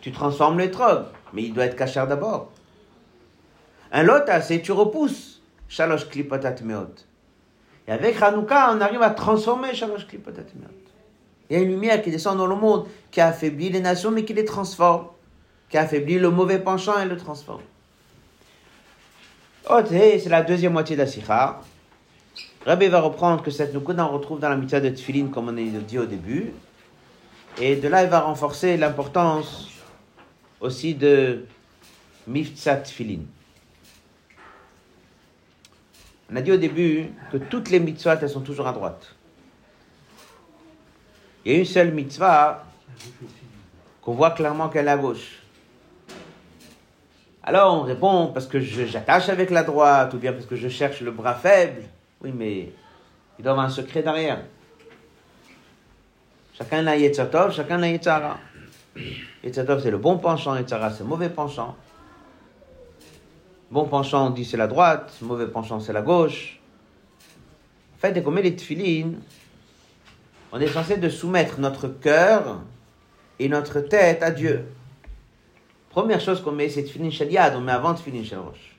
S1: Tu transformes le trog, mais il doit être cachère d'abord. Un lot tu repousses. Shalosh klipotat. Et avec Hanouka, on arrive à transformer Shalosh klipotat meot. Il y a une lumière qui descend dans le monde, qui affaiblit les nations, mais qui les transforme. Qui affaiblit le mauvais penchant et le transforme. c'est la deuxième moitié de. Rabbi va reprendre que cette nukuda, on retrouve dans la mitzvah de Tfilin, comme on a dit au début. Et de là, il va renforcer l'importance aussi de Miftzat Tfilin. On a dit au début que toutes les mitzvahs, elles sont toujours à droite. Il y a une seule mitzvah qu'on voit clairement qu'elle est à gauche. Alors on répond parce que j'attache avec la droite ou bien parce que je cherche le bras faible. Oui, mais il doit avoir un secret derrière. Chacun a Yetzatov, chacun a Yetzara. Yetzatov c'est le bon penchant, Yetzara c'est le mauvais penchant. Bon penchant, on dit c'est la droite, mauvais penchant, c'est la gauche. En fait, dès qu'on met les tefilines, on est censé de soumettre notre cœur et notre tête à Dieu. Première chose qu'on met, c'est tefilin shel yad, on met avant tefilin rosh.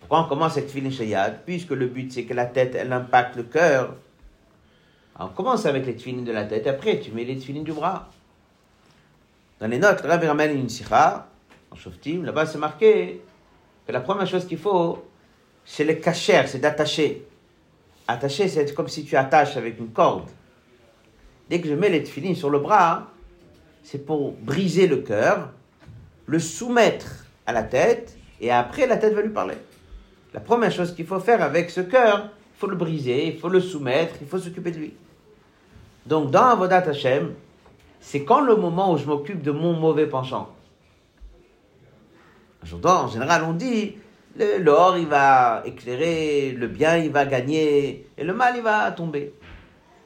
S1: Pourquoi on commence avec tefilin shel yad Puisque le but, c'est que la tête, elle impacte le cœur. On commence avec les tefilin de la tête, après tu mets les tefilin du bras. Dans les notes, Rabbi ramène une sikha, en shoftim, là-bas c'est marqué que la première chose qu'il faut, c'est le cacher, c'est d'attacher. Attacher, c'est comme si tu attaches avec une corde. Dès que je mets les tefilines sur le bras, c'est pour briser le cœur, le soumettre à la tête, et après la tête va lui parler. La première chose qu'il faut faire avec ce cœur, il faut le briser, il faut le soumettre, il faut s'occuper de lui. Donc dans Avodat Hashem, c'est quand le moment où je m'occupe de mon mauvais penchant. En général, on dit l'or il va éclairer, le bien il va gagner, et le mal il va tomber.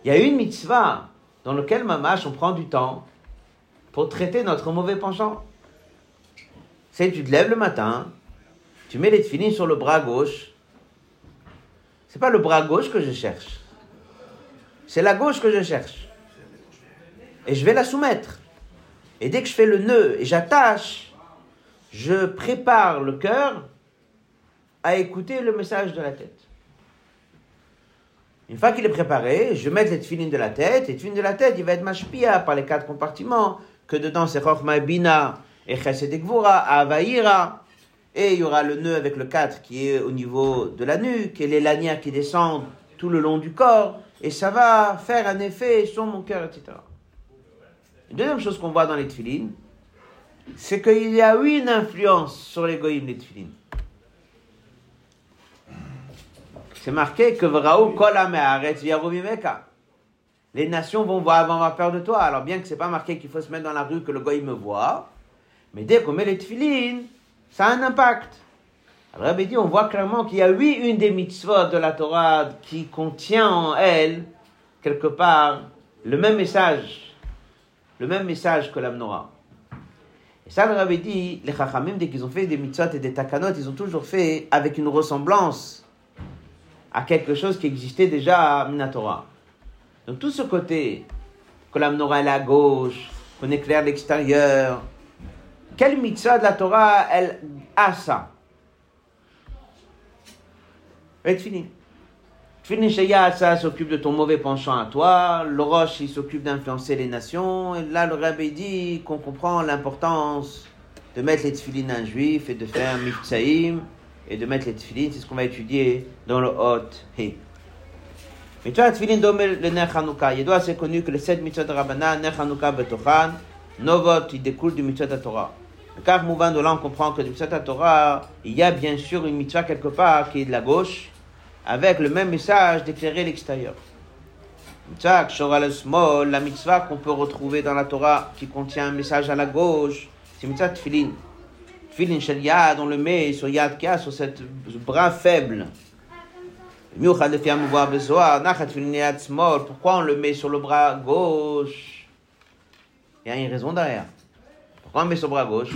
S1: Il y a une mitzvah dans laquelle, mamash, on prend du temps pour traiter notre mauvais penchant. C'est tu te lèves le matin, tu mets les tefilines sur le bras gauche. C'est pas le bras gauche que je cherche. C'est la gauche que je cherche. Et je vais la soumettre. Et dès que je fais le nœud et j'attache, je prépare le cœur à écouter le message de la tête. Une fois qu'il est préparé, je mets les tefilines de la tête, et les tefilines de la tête, il va être mashpia par les quatre compartiments, que dedans c'est Chochma et Bina, et Chesed et et il y aura le nœud avec le 4 qui est au niveau de la nuque, et les lanières qui descendent tout le long du corps, et ça va faire un effet sur mon cœur, etc. Deuxième chose qu'on voit dans les tefilines, c'est qu'il y a eu une influence sur les goïms, les tefilines. C'est marqué que. Les nations vont voir, avoir peur de toi. Alors bien que c'est pas marqué qu'il faut se mettre dans la rue que le me voit, mais dès qu'on met les tefilines, ça a un impact. Alors Rabbi dit, on voit clairement qu'il y a oui une des mitzvot de la Torah qui contient en elle, quelque part, le même message, le même message que la menorah. Et ça, dit, les Chachamim, dès qu'ils ont fait des mitzvot et des takanot, ils ont toujours fait avec une ressemblance à quelque chose qui existait déjà à Minatora. Donc tout ce côté, que la menorah est à gauche, qu'on éclaire l'extérieur, quelle mitzvah de la Torah, elle a ça? Fini. Fini Sheyat, ça s'occupe de ton mauvais penchant à toi. Le il s'occupe d'influencer les nations. Et là, le Rabbi dit qu'on comprend l'importance de mettre les tefilines à un juif et de faire un et de mettre les tefilines. C'est ce qu'on va étudier dans le Hot He. Mais toi, tefilin domé le Ner Hanouka. Doit assez connu que les sept mitzvot de Rabbana, Ner Hanouka betochan, Novot, il découle du mitzvot de Torah. Car mouvant de là, on comprend que du mitzvot de Torah, il y a bien sûr une mitzvah quelque part qui est de la gauche, avec le même message d'éclairer l'extérieur. La mitzvah qu'on peut retrouver dans la Torah qui contient un message à la gauche, c'est mitzvah tefilin. Tefilin shel yad, on le met sur yad kia, sur cette bras faible. Pourquoi on le met sur le bras gauche? Il y a une raison derrière. Pourquoi on met sur le bras gauche?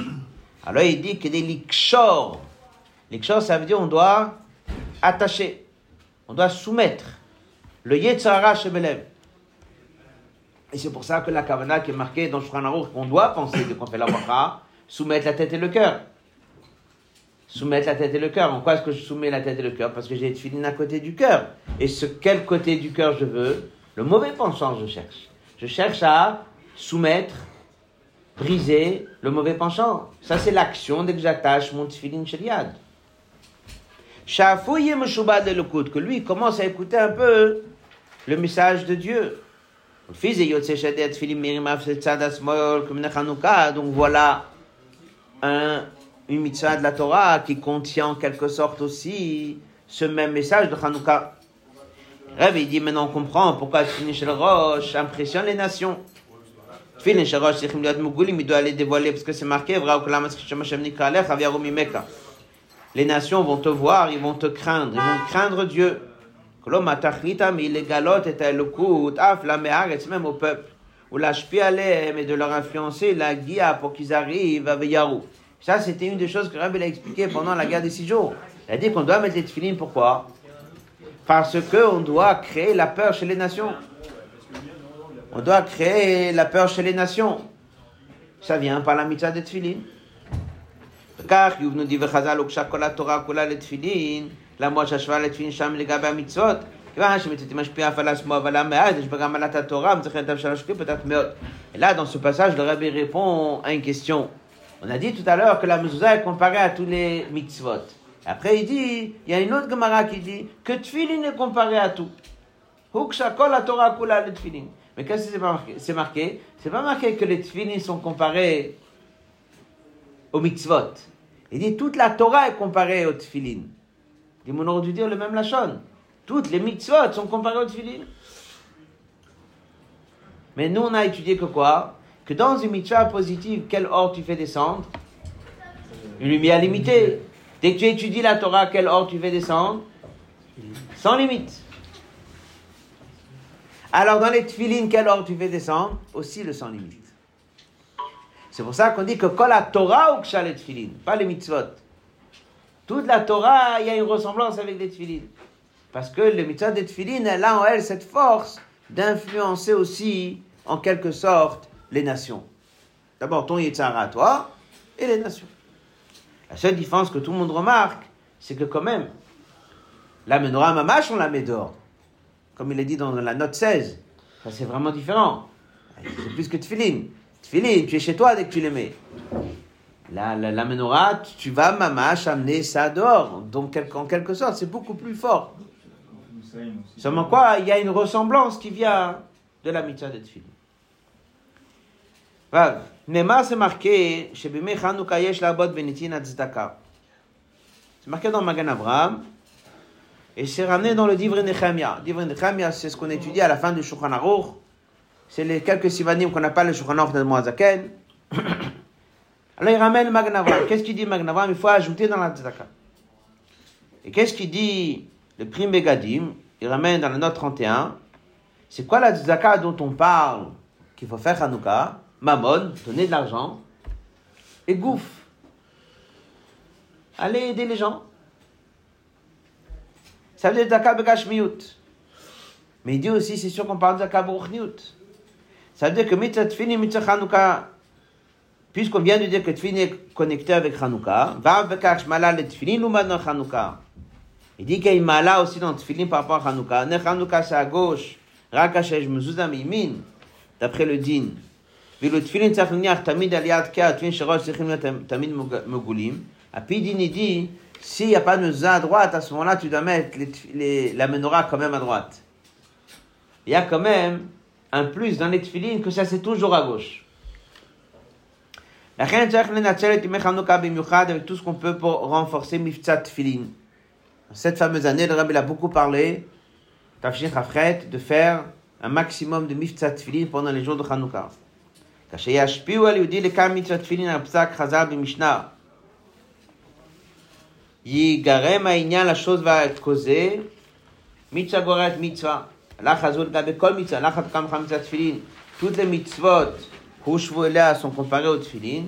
S1: Alors il dit que des likshor. Likshor, ça veut dire on doit attacher. On doit soumettre le Yetzara Shebelev. Et c'est pour ça que la Kavana qui est marquée dans Shulchan Aruch, qu'on doit penser de qu'on fait la bracha, soumettre la tête et le cœur. Soumettre la tête et le cœur. En quoi est-ce que je soumets la tête et le cœur? Parce que j'ai une à côté du cœur. Et ce quel côté du cœur je veux? Le mauvais penchant je cherche. Je cherche à soumettre, briser le mauvais penchant. Ça c'est l'action dès que j'attache mon tefillin sheliad. Que lui commence à écouter un peu le message de Dieu. Donc voilà un, une mitzvah de la Torah qui contient en quelque sorte aussi ce même message de Hanouka. Rêve, il dit maintenant on comprend pourquoi Tfilin Shel impressionne les nations. Tfilin Shel Roche, il doit aller dévoiler parce que c'est marqué, les nations vont te voir, ils vont te craindre, ils vont craindre Dieu. Même au peuple. Ou mais de leur influencer la guia pour qu'ils arrivent à Veyarou. Ça, c'était une des choses que Rabbi a expliqué pendant la guerre des six jours. Il a dit qu'on doit mettre les tefilines, pourquoi? Parce qu'on doit créer la peur chez les nations. On doit créer la peur chez les nations. Ça vient par la mitzvah des tefilines. כך יובנו דברי חז"ל הוגשה כל התורה כולה לתפילין, למרות שהשוואה לתפילין שם לגבי המצוות, כיוון שמצוותי משפיעה אף על עצמו אבל המעט, יש בה גם מעלת התורה, מצריך את שלוש קליפות מאוד. Et là, dans ce passage, le Rabbi répond à une question. On a dit tout à l'heure que la mezouza est comparée à tous les mitzvot. Après, il dit, il y a une autre Gemara qui dit que Tfilin est comparé à tout. Hukshakol la Torah kula le Tfilin. Mais qu'est-ce que c'est marqué C'est marqué, c'est pas marqué que les Tfilin sont comparés aux mitzvot. Il dit toute la Torah est comparée aux Tfilin. Il dit, on aurait dû dire le même lachon. Toutes les mitzvot sont comparées aux Tfilin. Mais nous, on a étudié que quoi? Que dans une mitzvah positive, quel or tu fais descendre? Une lumière limitée. Dès que tu étudies la Torah, quel or tu fais descendre? Sans limite. Alors dans les tefilines, quel or tu fais descendre? Aussi le sans limite. C'est pour ça qu'on dit que quand la Torah ou les tefilin, pas les mitzvot. Toute la Torah, il y a une ressemblance avec les tefilin. Parce que le mitzvot des tefilin, elle a en elle cette force d'influencer aussi, en quelque sorte, les nations. D'abord ton Yitzhara, toi, et les nations. La seule différence que tout le monde remarque, c'est que quand même, la menorah mamash, on la met dehors. Comme il est dit dans la note 16. Ça, c'est vraiment différent. C'est plus que tefilin. Tefilin, tu es chez toi dès que tu les mets. La, la, menorah, tu vas mamash amener ça dehors. Donc, en quelque sorte, c'est beaucoup plus fort. Seulement quoi, il y a une ressemblance qui vient de la mitzvah de tefilin. Vav. Nema, c'est marqué, labot benitin. C'est marqué dans Magan Abraham. Et c'est ramené dans le Divre Nechemia. Divre Nechemia, c'est ce qu'on étudie à la fin du Shulchan Aruch. C'est les quelques sivanim qu'on pas le Shulchan Aruch de Moazaken. Alors il ramène Magan Abraham. Qu'est-ce qu'il dit Magan Abraham Il faut ajouter dans la tzedaka. Et qu'est-ce qu'il dit le prime Begadim Il ramène dans la note 31. C'est quoi la tzedaka dont on parle qu'il faut faire Hanouka? Mammon, donner de l'argent, et gouffre. Allez aider les gens. Ça veut dire Zaka Begashmiut. Mais il dit aussi, c'est sûr qu'on parle de Zaka Beruchniut. Ça veut dire que Mitzvah Tfini, Mitzvah Chanukah, puisqu'on vient de dire que Tfini est connecté avec Chanukah, va Bekach Mala le Tfini ou maintenant Chanukah. Il dit qu'il y a une Mala aussi dans Tfini par rapport à Chanukah. Ne Chanukah c'est à gauche, Rakashesh Mezuzah Mimin, d'après le din. ואילו תפילין צריך להניח תמיד על יד קר, תפילין שראש צריכים להיות תמיד מגולים. Apidin dit, s'il n'y a pas de mezuzah à droite, à ce moment-là, tu dois mettre les, les, la menorah quand même à droite. Il y a quand même un plus dans les filines que ça c'est toujours à gauche. La reine Tchèque l'énatchel et Timechanouka ben avec tout ce qu'on peut pour renforcer Mifzat filine. Cette fameuse année, le Rabbi l'a beaucoup parlé, Tafshin Khafret, de faire un maximum de Mifzat filine pendant les jours de Chanouka. Kashayash Piwa lui dit le kam Mifzat filine à Psak Khazab ben et Mishnah. Yigarem Aïnia, la chose va être causée. Mitzagoret Mitzvah. Toutes les mitzvot, Hushvuela, sont comparées aux tfilin.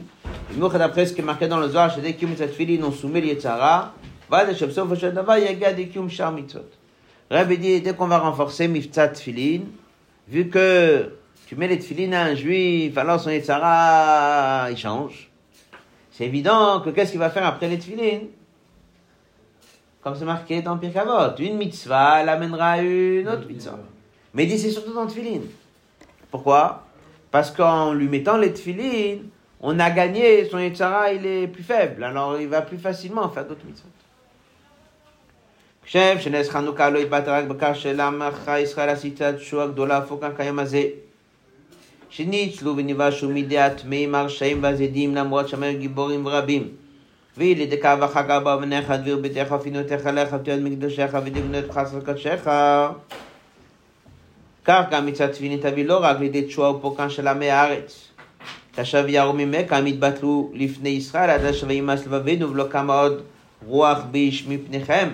S1: Et nous, d'après ce qui est marqué dans le Zohar, c'est dès qu'il tfilin, on soumet l'Yetzara. Vas et Shepsof, Hashadava, Yagad et Kium Shar mitzvot. Rabbi dit, dès qu'on va renforcer Miftzat tfilin, vu que tu mets les tfilin à un juif, alors son Yetzara, il change. C'est évident que qu'est-ce qu'il va faire après les tfilin? Comme c'est marqué dans Pirkavot, une mitzvah, elle amènera une autre mitzvah. Mais il dit c'est surtout dans tefilines. Pourquoi Parce qu'en lui mettant les tefilines, on a gagné, son Yetzara, il est plus faible, alors il va plus facilement faire d'autres mitzvahs. כשם שנס חנוכה לא התבטא רק בכך שלעמך ישראל עשית תשועה גדולה הפוקה כיום הזה. שניצלו ונבשו מידי הטמאים הרשעים והזדים למרות שם היו גיבורים רבים. וילידי קו אחר כך באו בניך דביר ביתך ופינותיך לך ותיעוד מקדושיך ודבנו את חסר קדשך. כך גם מצד תפילין תביא לא רק לידי תשועה ופורקן של עמי הארץ. כאשר ויראו ממך הם התבטלו לפני ישראל עד אשר וימאס לבבינו ולא קמה עוד רוח באיש מפניכם.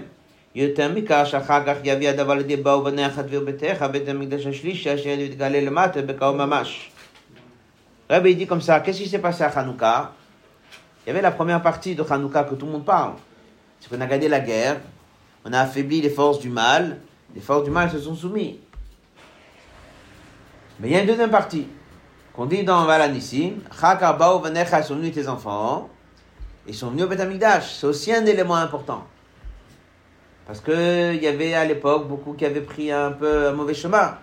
S1: יותר מכך שאחר כך יביא הדבר לידי באו בניך דביר ביתך בית המקדש השלישי אשר יתגלה למטה בקרוב ממש. Rabbi dit comme ça, qu'est-ce qui Il y avait la première partie de Hanouka que tout le monde parle. C'est qu'on a gagné la guerre, on a affaibli les forces du mal, les forces du mal se sont soumis. Mais il y a une deuxième partie, qu'on dit dans Valanissim, Chakar Bao Vanecha sont venus tes enfants, ils sont venus au Beth Amikdash. C'est aussi un élément important. Parce qu'il y avait à l'époque beaucoup qui avaient pris un peu un mauvais chemin.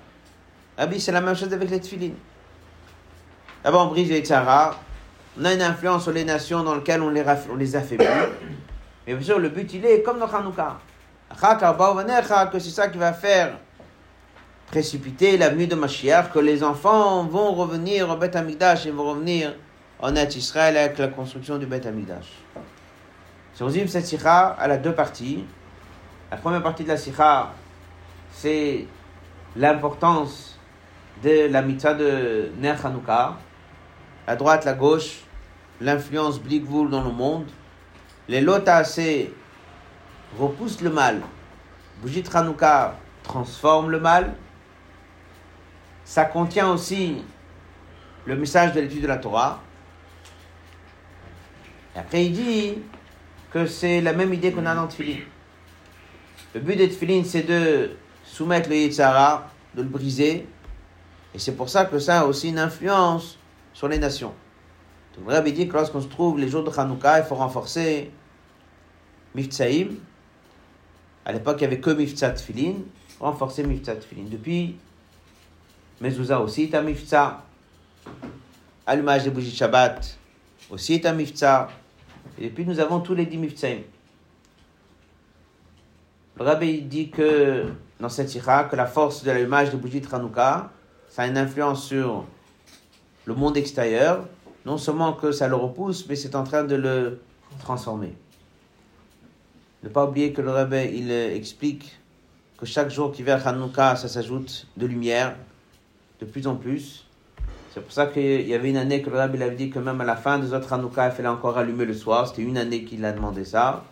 S1: Ah oui, c'est la même chose avec les tefilines. D'abord, on brise les. On a une influence sur les nations dans lesquelles on les, on les affaiblit. Mais bien sûr, le but, il est comme dans Hanouka. Que c'est ça qui va faire précipiter la venue de Mashiach, que les enfants vont revenir au Beth Amikdash et vont revenir en Eretz Israël avec la construction du Beth Amikdash. Si on cette sikha, elle a deux parties. La première partie de la sikha, c'est l'importance de la mitzvah de Ner Hanouka. La droite, la gauche, l'influence Blikvoul dans le monde. Les lotas repoussent le mal. Bougie transforme le mal. Ça contient aussi le message de l'étude de la Torah. Et après, il dit que c'est la même idée qu'on a dans Tfilin. Le but de Tfilin, c'est de soumettre le Yitzhara, de le briser. Et c'est pour ça que ça a aussi une influence sur les nations. Donc, le Rabbi dit que lorsqu'on se trouve les jours de Hanouka, il faut renforcer Miftsaïm. À l'époque, il n'y avait que Miftsat Tfilin. Renforcer Miftsat Tfilin. Depuis, Mezouza aussi est un Miftsat. Allumage des bougies de Shabbat aussi est un Miftsat. Et puis, nous avons tous les dix Miftsaïm. Le Rabbi dit que dans cette sikha, que la force de l'allumage des bougies de Hanouka, ça a une influence sur le monde extérieur. Non seulement que ça le repousse, mais c'est en train de le transformer. Ne pas oublier que le Rabbi, il euh, explique que chaque jour qui vient Hanouka, ça s'ajoute de lumière, de plus en plus. C'est pour ça qu'il y avait une année que le Rabbi il avait dit que même à la fin des autres Hanouka, il fallait encore allumer le soir. C'était une année qu'il a demandé ça,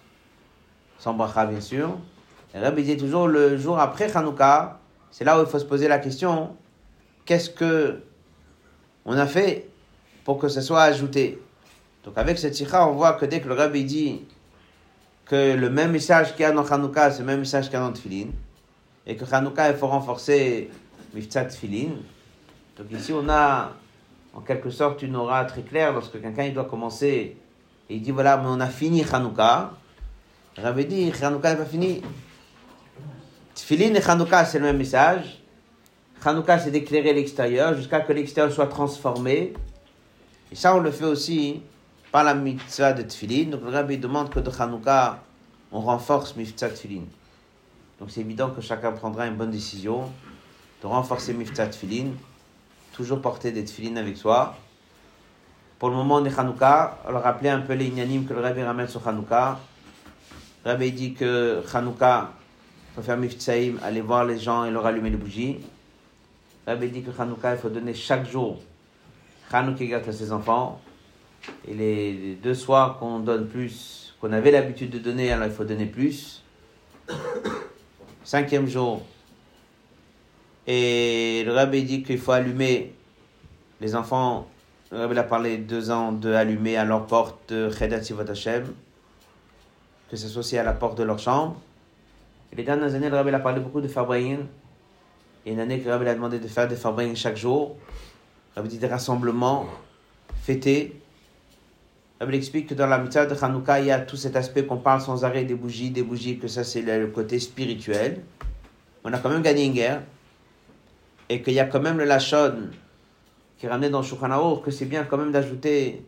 S1: sans bracha bien sûr. Et le Rabbi disait toujours le jour après Hanouka, c'est là où il faut se poser la question qu'est-ce que on a fait pour que ça soit ajouté Donc avec cette sikha, on voit que dès que le Rabbi dit que le même message qu'il y a dans Hanouka, c'est le même message qu'il y a dans Tfilin, et que Hanouka, il faut renforcer Miftzat Tfilin. Donc ici, on a en quelque sorte une aura très claire lorsque quelqu'un doit commencer et il dit voilà, mais on a fini Hanouka. Le Rabbi dit Hanouka n'est pas fini. Tfilin et Hanouka, c'est le même message. Hanouka, c'est d'éclairer l'extérieur jusqu'à que l'extérieur soit transformé. Et ça, on le fait aussi par la mitzvah de Tfilin. Donc le Rabbi demande que de Hanouka, on renforce mitzvah Tfilin. Donc c'est évident que chacun prendra une bonne décision de renforcer mitzvah Tfilin, toujours porter des Tfilin avec soi. Pour le moment, on est Hanouka. Alors rappelez un peu les inanimes que le Rabbi ramène sur Hanouka. Le Rabbi dit que Hanouka, il faut faire mitzvahim, aller voir les gens et leur allumer les bougies. Le Rabbi dit que Hanouka, il faut donner chaque jour Hanouka à ses enfants. Et les, deux soirs qu'on donne plus, qu'on avait l'habitude de donner, alors il faut donner plus. Cinquième jour. Et le Rabbi dit qu'il faut allumer les enfants. Le Rabbi a parlé deux ans de allumer à leur porte Chedat Sivot Hashem. Que ce soit aussi à la porte de leur chambre. Et les dernières années, le Rabbi a parlé beaucoup de Fabrayin. Et une année que le Rabbi a demandé de faire des Fabrayin chaque jour. Rabbi dit des rassemblements. Le Rabbi explique que dans la mitzvah de Hanouka, il y a tout cet aspect qu'on parle sans arrêt des bougies, des bougies, que ça c'est le côté spirituel. On a quand même gagné une guerre. Et qu'il y a quand même le Lachon qui est ramené dans Shulchan que c'est bien quand même d'ajouter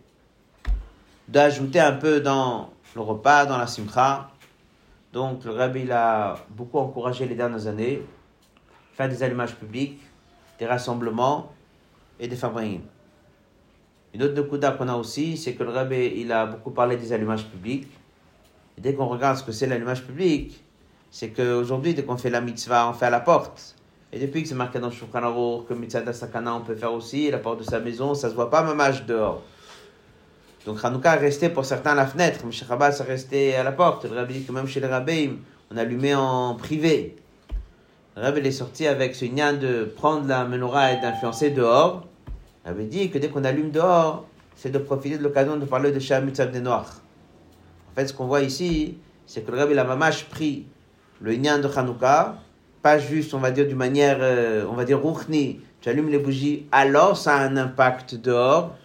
S1: d'ajouter un peu dans le repas, dans la simcha, Donc le rabbi il a beaucoup encouragé les dernières années, faire des allumages publics, des rassemblements et des fabriques. Une autre Nekuda qu'on a aussi, c'est que le rabbi il a beaucoup parlé des allumages publics. Dès qu'on regarde ce que c'est l'allumage public, c'est qu'aujourd'hui, dès qu'on fait la mitzvah, on fait à la porte. Et depuis que c'est marqué dans Shulchan Aruch que mitzvah sakana on peut faire aussi, la porte de sa maison, ça se voit pas mamage dehors. Donc Hanouka est resté pour certains à la fenêtre, mais Rabbah, c'est resté à la porte. Le rabbi dit que même chez les rabbins, on allumait en privé. Le rabbi est sorti avec ce lien de prendre la menorah et d'influencer dehors. Rabbi dit que dès qu'on allume dehors, c'est de profiter de l'occasion de parler de Shah Mitzvah des Noirs. En fait, ce qu'on voit ici, c'est que le rabbi la mamache pris le lien de Hanouka, pas juste, on va dire, d'une manière, euh, on va dire, rouchni, tu allumes les bougies, alors ça a un impact dehors.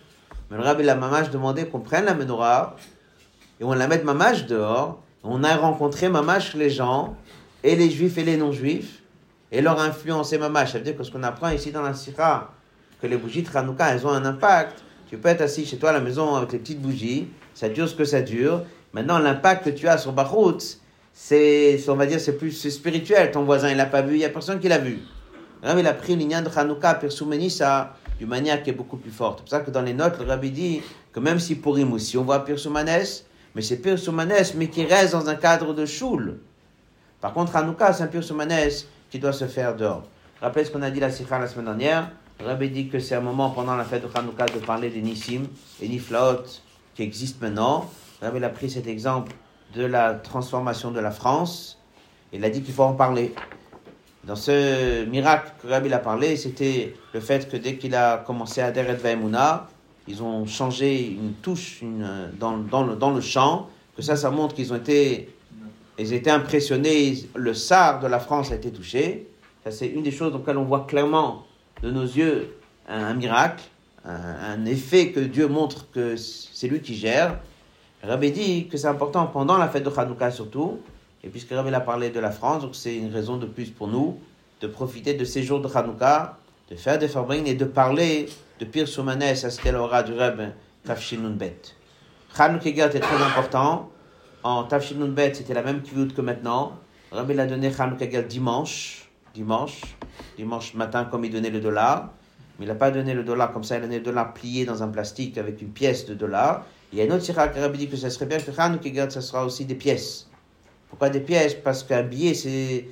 S1: Mais le rabbi la mamache demandait qu'on prenne la menorah et on la mette mamache dehors. On a rencontré mamache les gens, et les juifs et les non-juifs, et leur influencer mamache. Ça veut dire que ce qu'on apprend ici dans la sira, que les bougies de Hanouka, elles ont un impact. Tu peux être assis chez toi à la maison avec les petites bougies, ça dure ce que ça dure. Maintenant, l'impact que tu as sur Bachout, c'est, on va dire, c'est plus spirituel. Ton voisin, il l'a pas vu, il y a personne qui l'a vu. Rabbi, il a pris l'ignan de Hanouka, ça d'une manière qui est beaucoup plus forte. C'est pour ça que dans les notes, le rabbi dit que même si Purim aussi, on voit Pirsoumanes, mais c'est Pirsoumanes, mais qui reste dans un cadre de choule. Par contre, Hanouka, c'est un Pirsoumanes qui doit se faire dehors. Rappelez ce qu'on a dit la Sikha la semaine dernière. Rabbi dit que c'est un moment pendant la fête de Hanouka de parler des Nissim et Niflaot qui existent maintenant. Rabbi a pris cet exemple de la transformation de la France. Il a dit qu'il faut en parler. Dans ce miracle que Rabbi a parlé, c'était le fait que dès qu'il a commencé à Deret Vaimuna, ils ont changé une touche dans, le, dans le chant, que ça, ça montre qu'ils ont été, ils étaient impressionnés, le sar de la France a été touché. Ça, c'est une des choses dans lesquelles on voit clairement de nos yeux un, miracle, un, effet que Dieu montre que c'est lui qui gère. Rabbi dit que c'est important pendant la fête de Hanouka surtout, et puisque Rabbi a parlé de la France, donc c'est une raison de plus pour nous de profiter de ces jours de Hanouka, de faire des fabriques et de parler de Pir Soumanes à ce qu'elle aura du Reb Tafshinun Bet. Hanouka est très important. En Tafshinun Bet, c'était la même kivut que maintenant. Rabbi l'a donné Hanouka dimanche, dimanche, dimanche matin comme il donnait le dollar. Mais il n'a pas donné le dollar comme ça, il a donné le dollar plié dans un plastique avec une pièce de dollar. Il y a une autre sira qui Rabbi dit que ça serait bien que Hanouka ça sera aussi des pièces. Pourquoi des pièces? Parce qu'un billet, c'est.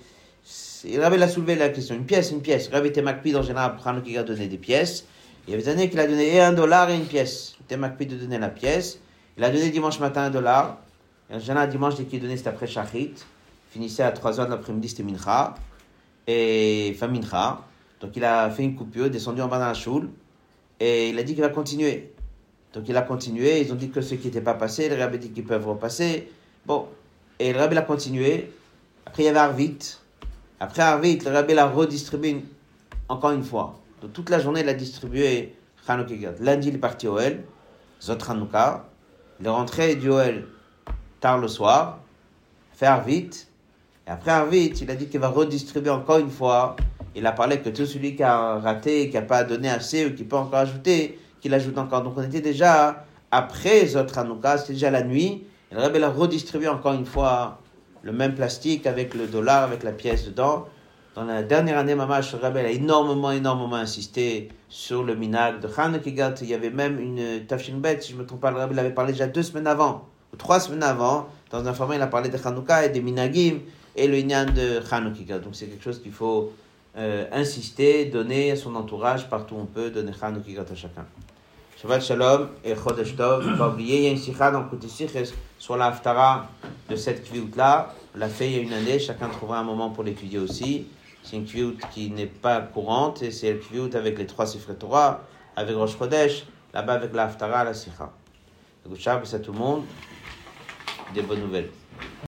S1: Rabbi l'a soulevé la question. Une pièce, une pièce. Rabbi Temakpid, en général, a donné des pièces. Il y avait des années qu'il a donné un dollar et une pièce. Temakpid de donner la pièce. Il a donné dimanche matin un dollar. Et en général, dimanche, dès qu'il donnait, c'était après Shachrit. Finissait à 3h de l'après-midi, c'était Mincha. Et fin Mincha. Donc il a fait une coupure, descendu en bas dans la choule. Et il a dit qu'il va continuer. Donc il a continué. Ils ont dit que ceux qui n'étaient pas passés, le rabbi dit qu'ils peuvent repasser. Bon, et le rabbi l'a continué. Après, il y avait Arvit. Après Arvit, le rabbi l'a redistribué encore une fois. Donc, toute la journée, il a distribué Chanukah. Lundi, il est parti au El, Zot Chanukah. Il est rentré du Oel tard le soir, fait Arvit. Et après Arvit, il a dit qu'il va redistribuer encore une fois. Il a parlé que tout celui qui a raté, qui n'a pas donné assez ou qui peut encore ajouter, qu'il ajoute encore. Donc on était déjà après Zot Chanukah, c'était déjà la nuit. Et le Rebbe a redistribué encore une fois le même plastique avec le dollar, avec la pièce dedans. Dans la dernière année, Mamash, Rebbe a énormément, énormément insisté sur le minag de Hanukkah. Il y avait même une Tafshin Bet, si je ne me trompe pas, le Rebbe l'avait parlé déjà deux semaines avant, trois semaines avant. Dans un format, il a parlé de Hanouka et des minagim et le inyan de Hanukkah. Donc c'est quelque chose qu'il faut euh, insister, donner à son entourage partout où on peut, donner Hanukkah à chacun. Shabbat Shalom et Chodesh Tov. Pas oublier, il y a une sikha dans le côté sur la haftara de cette kviout là. On l'a fait il y a une année, chacun trouvera un moment pour l'étudier aussi. C'est une kviout qui n'est pas courante et c'est le kviout avec les trois sifre Torah, avec Rosh Chodesh, là-bas avec la haftara, la sikha. Shabbat à tout le monde, des bonnes nouvelles.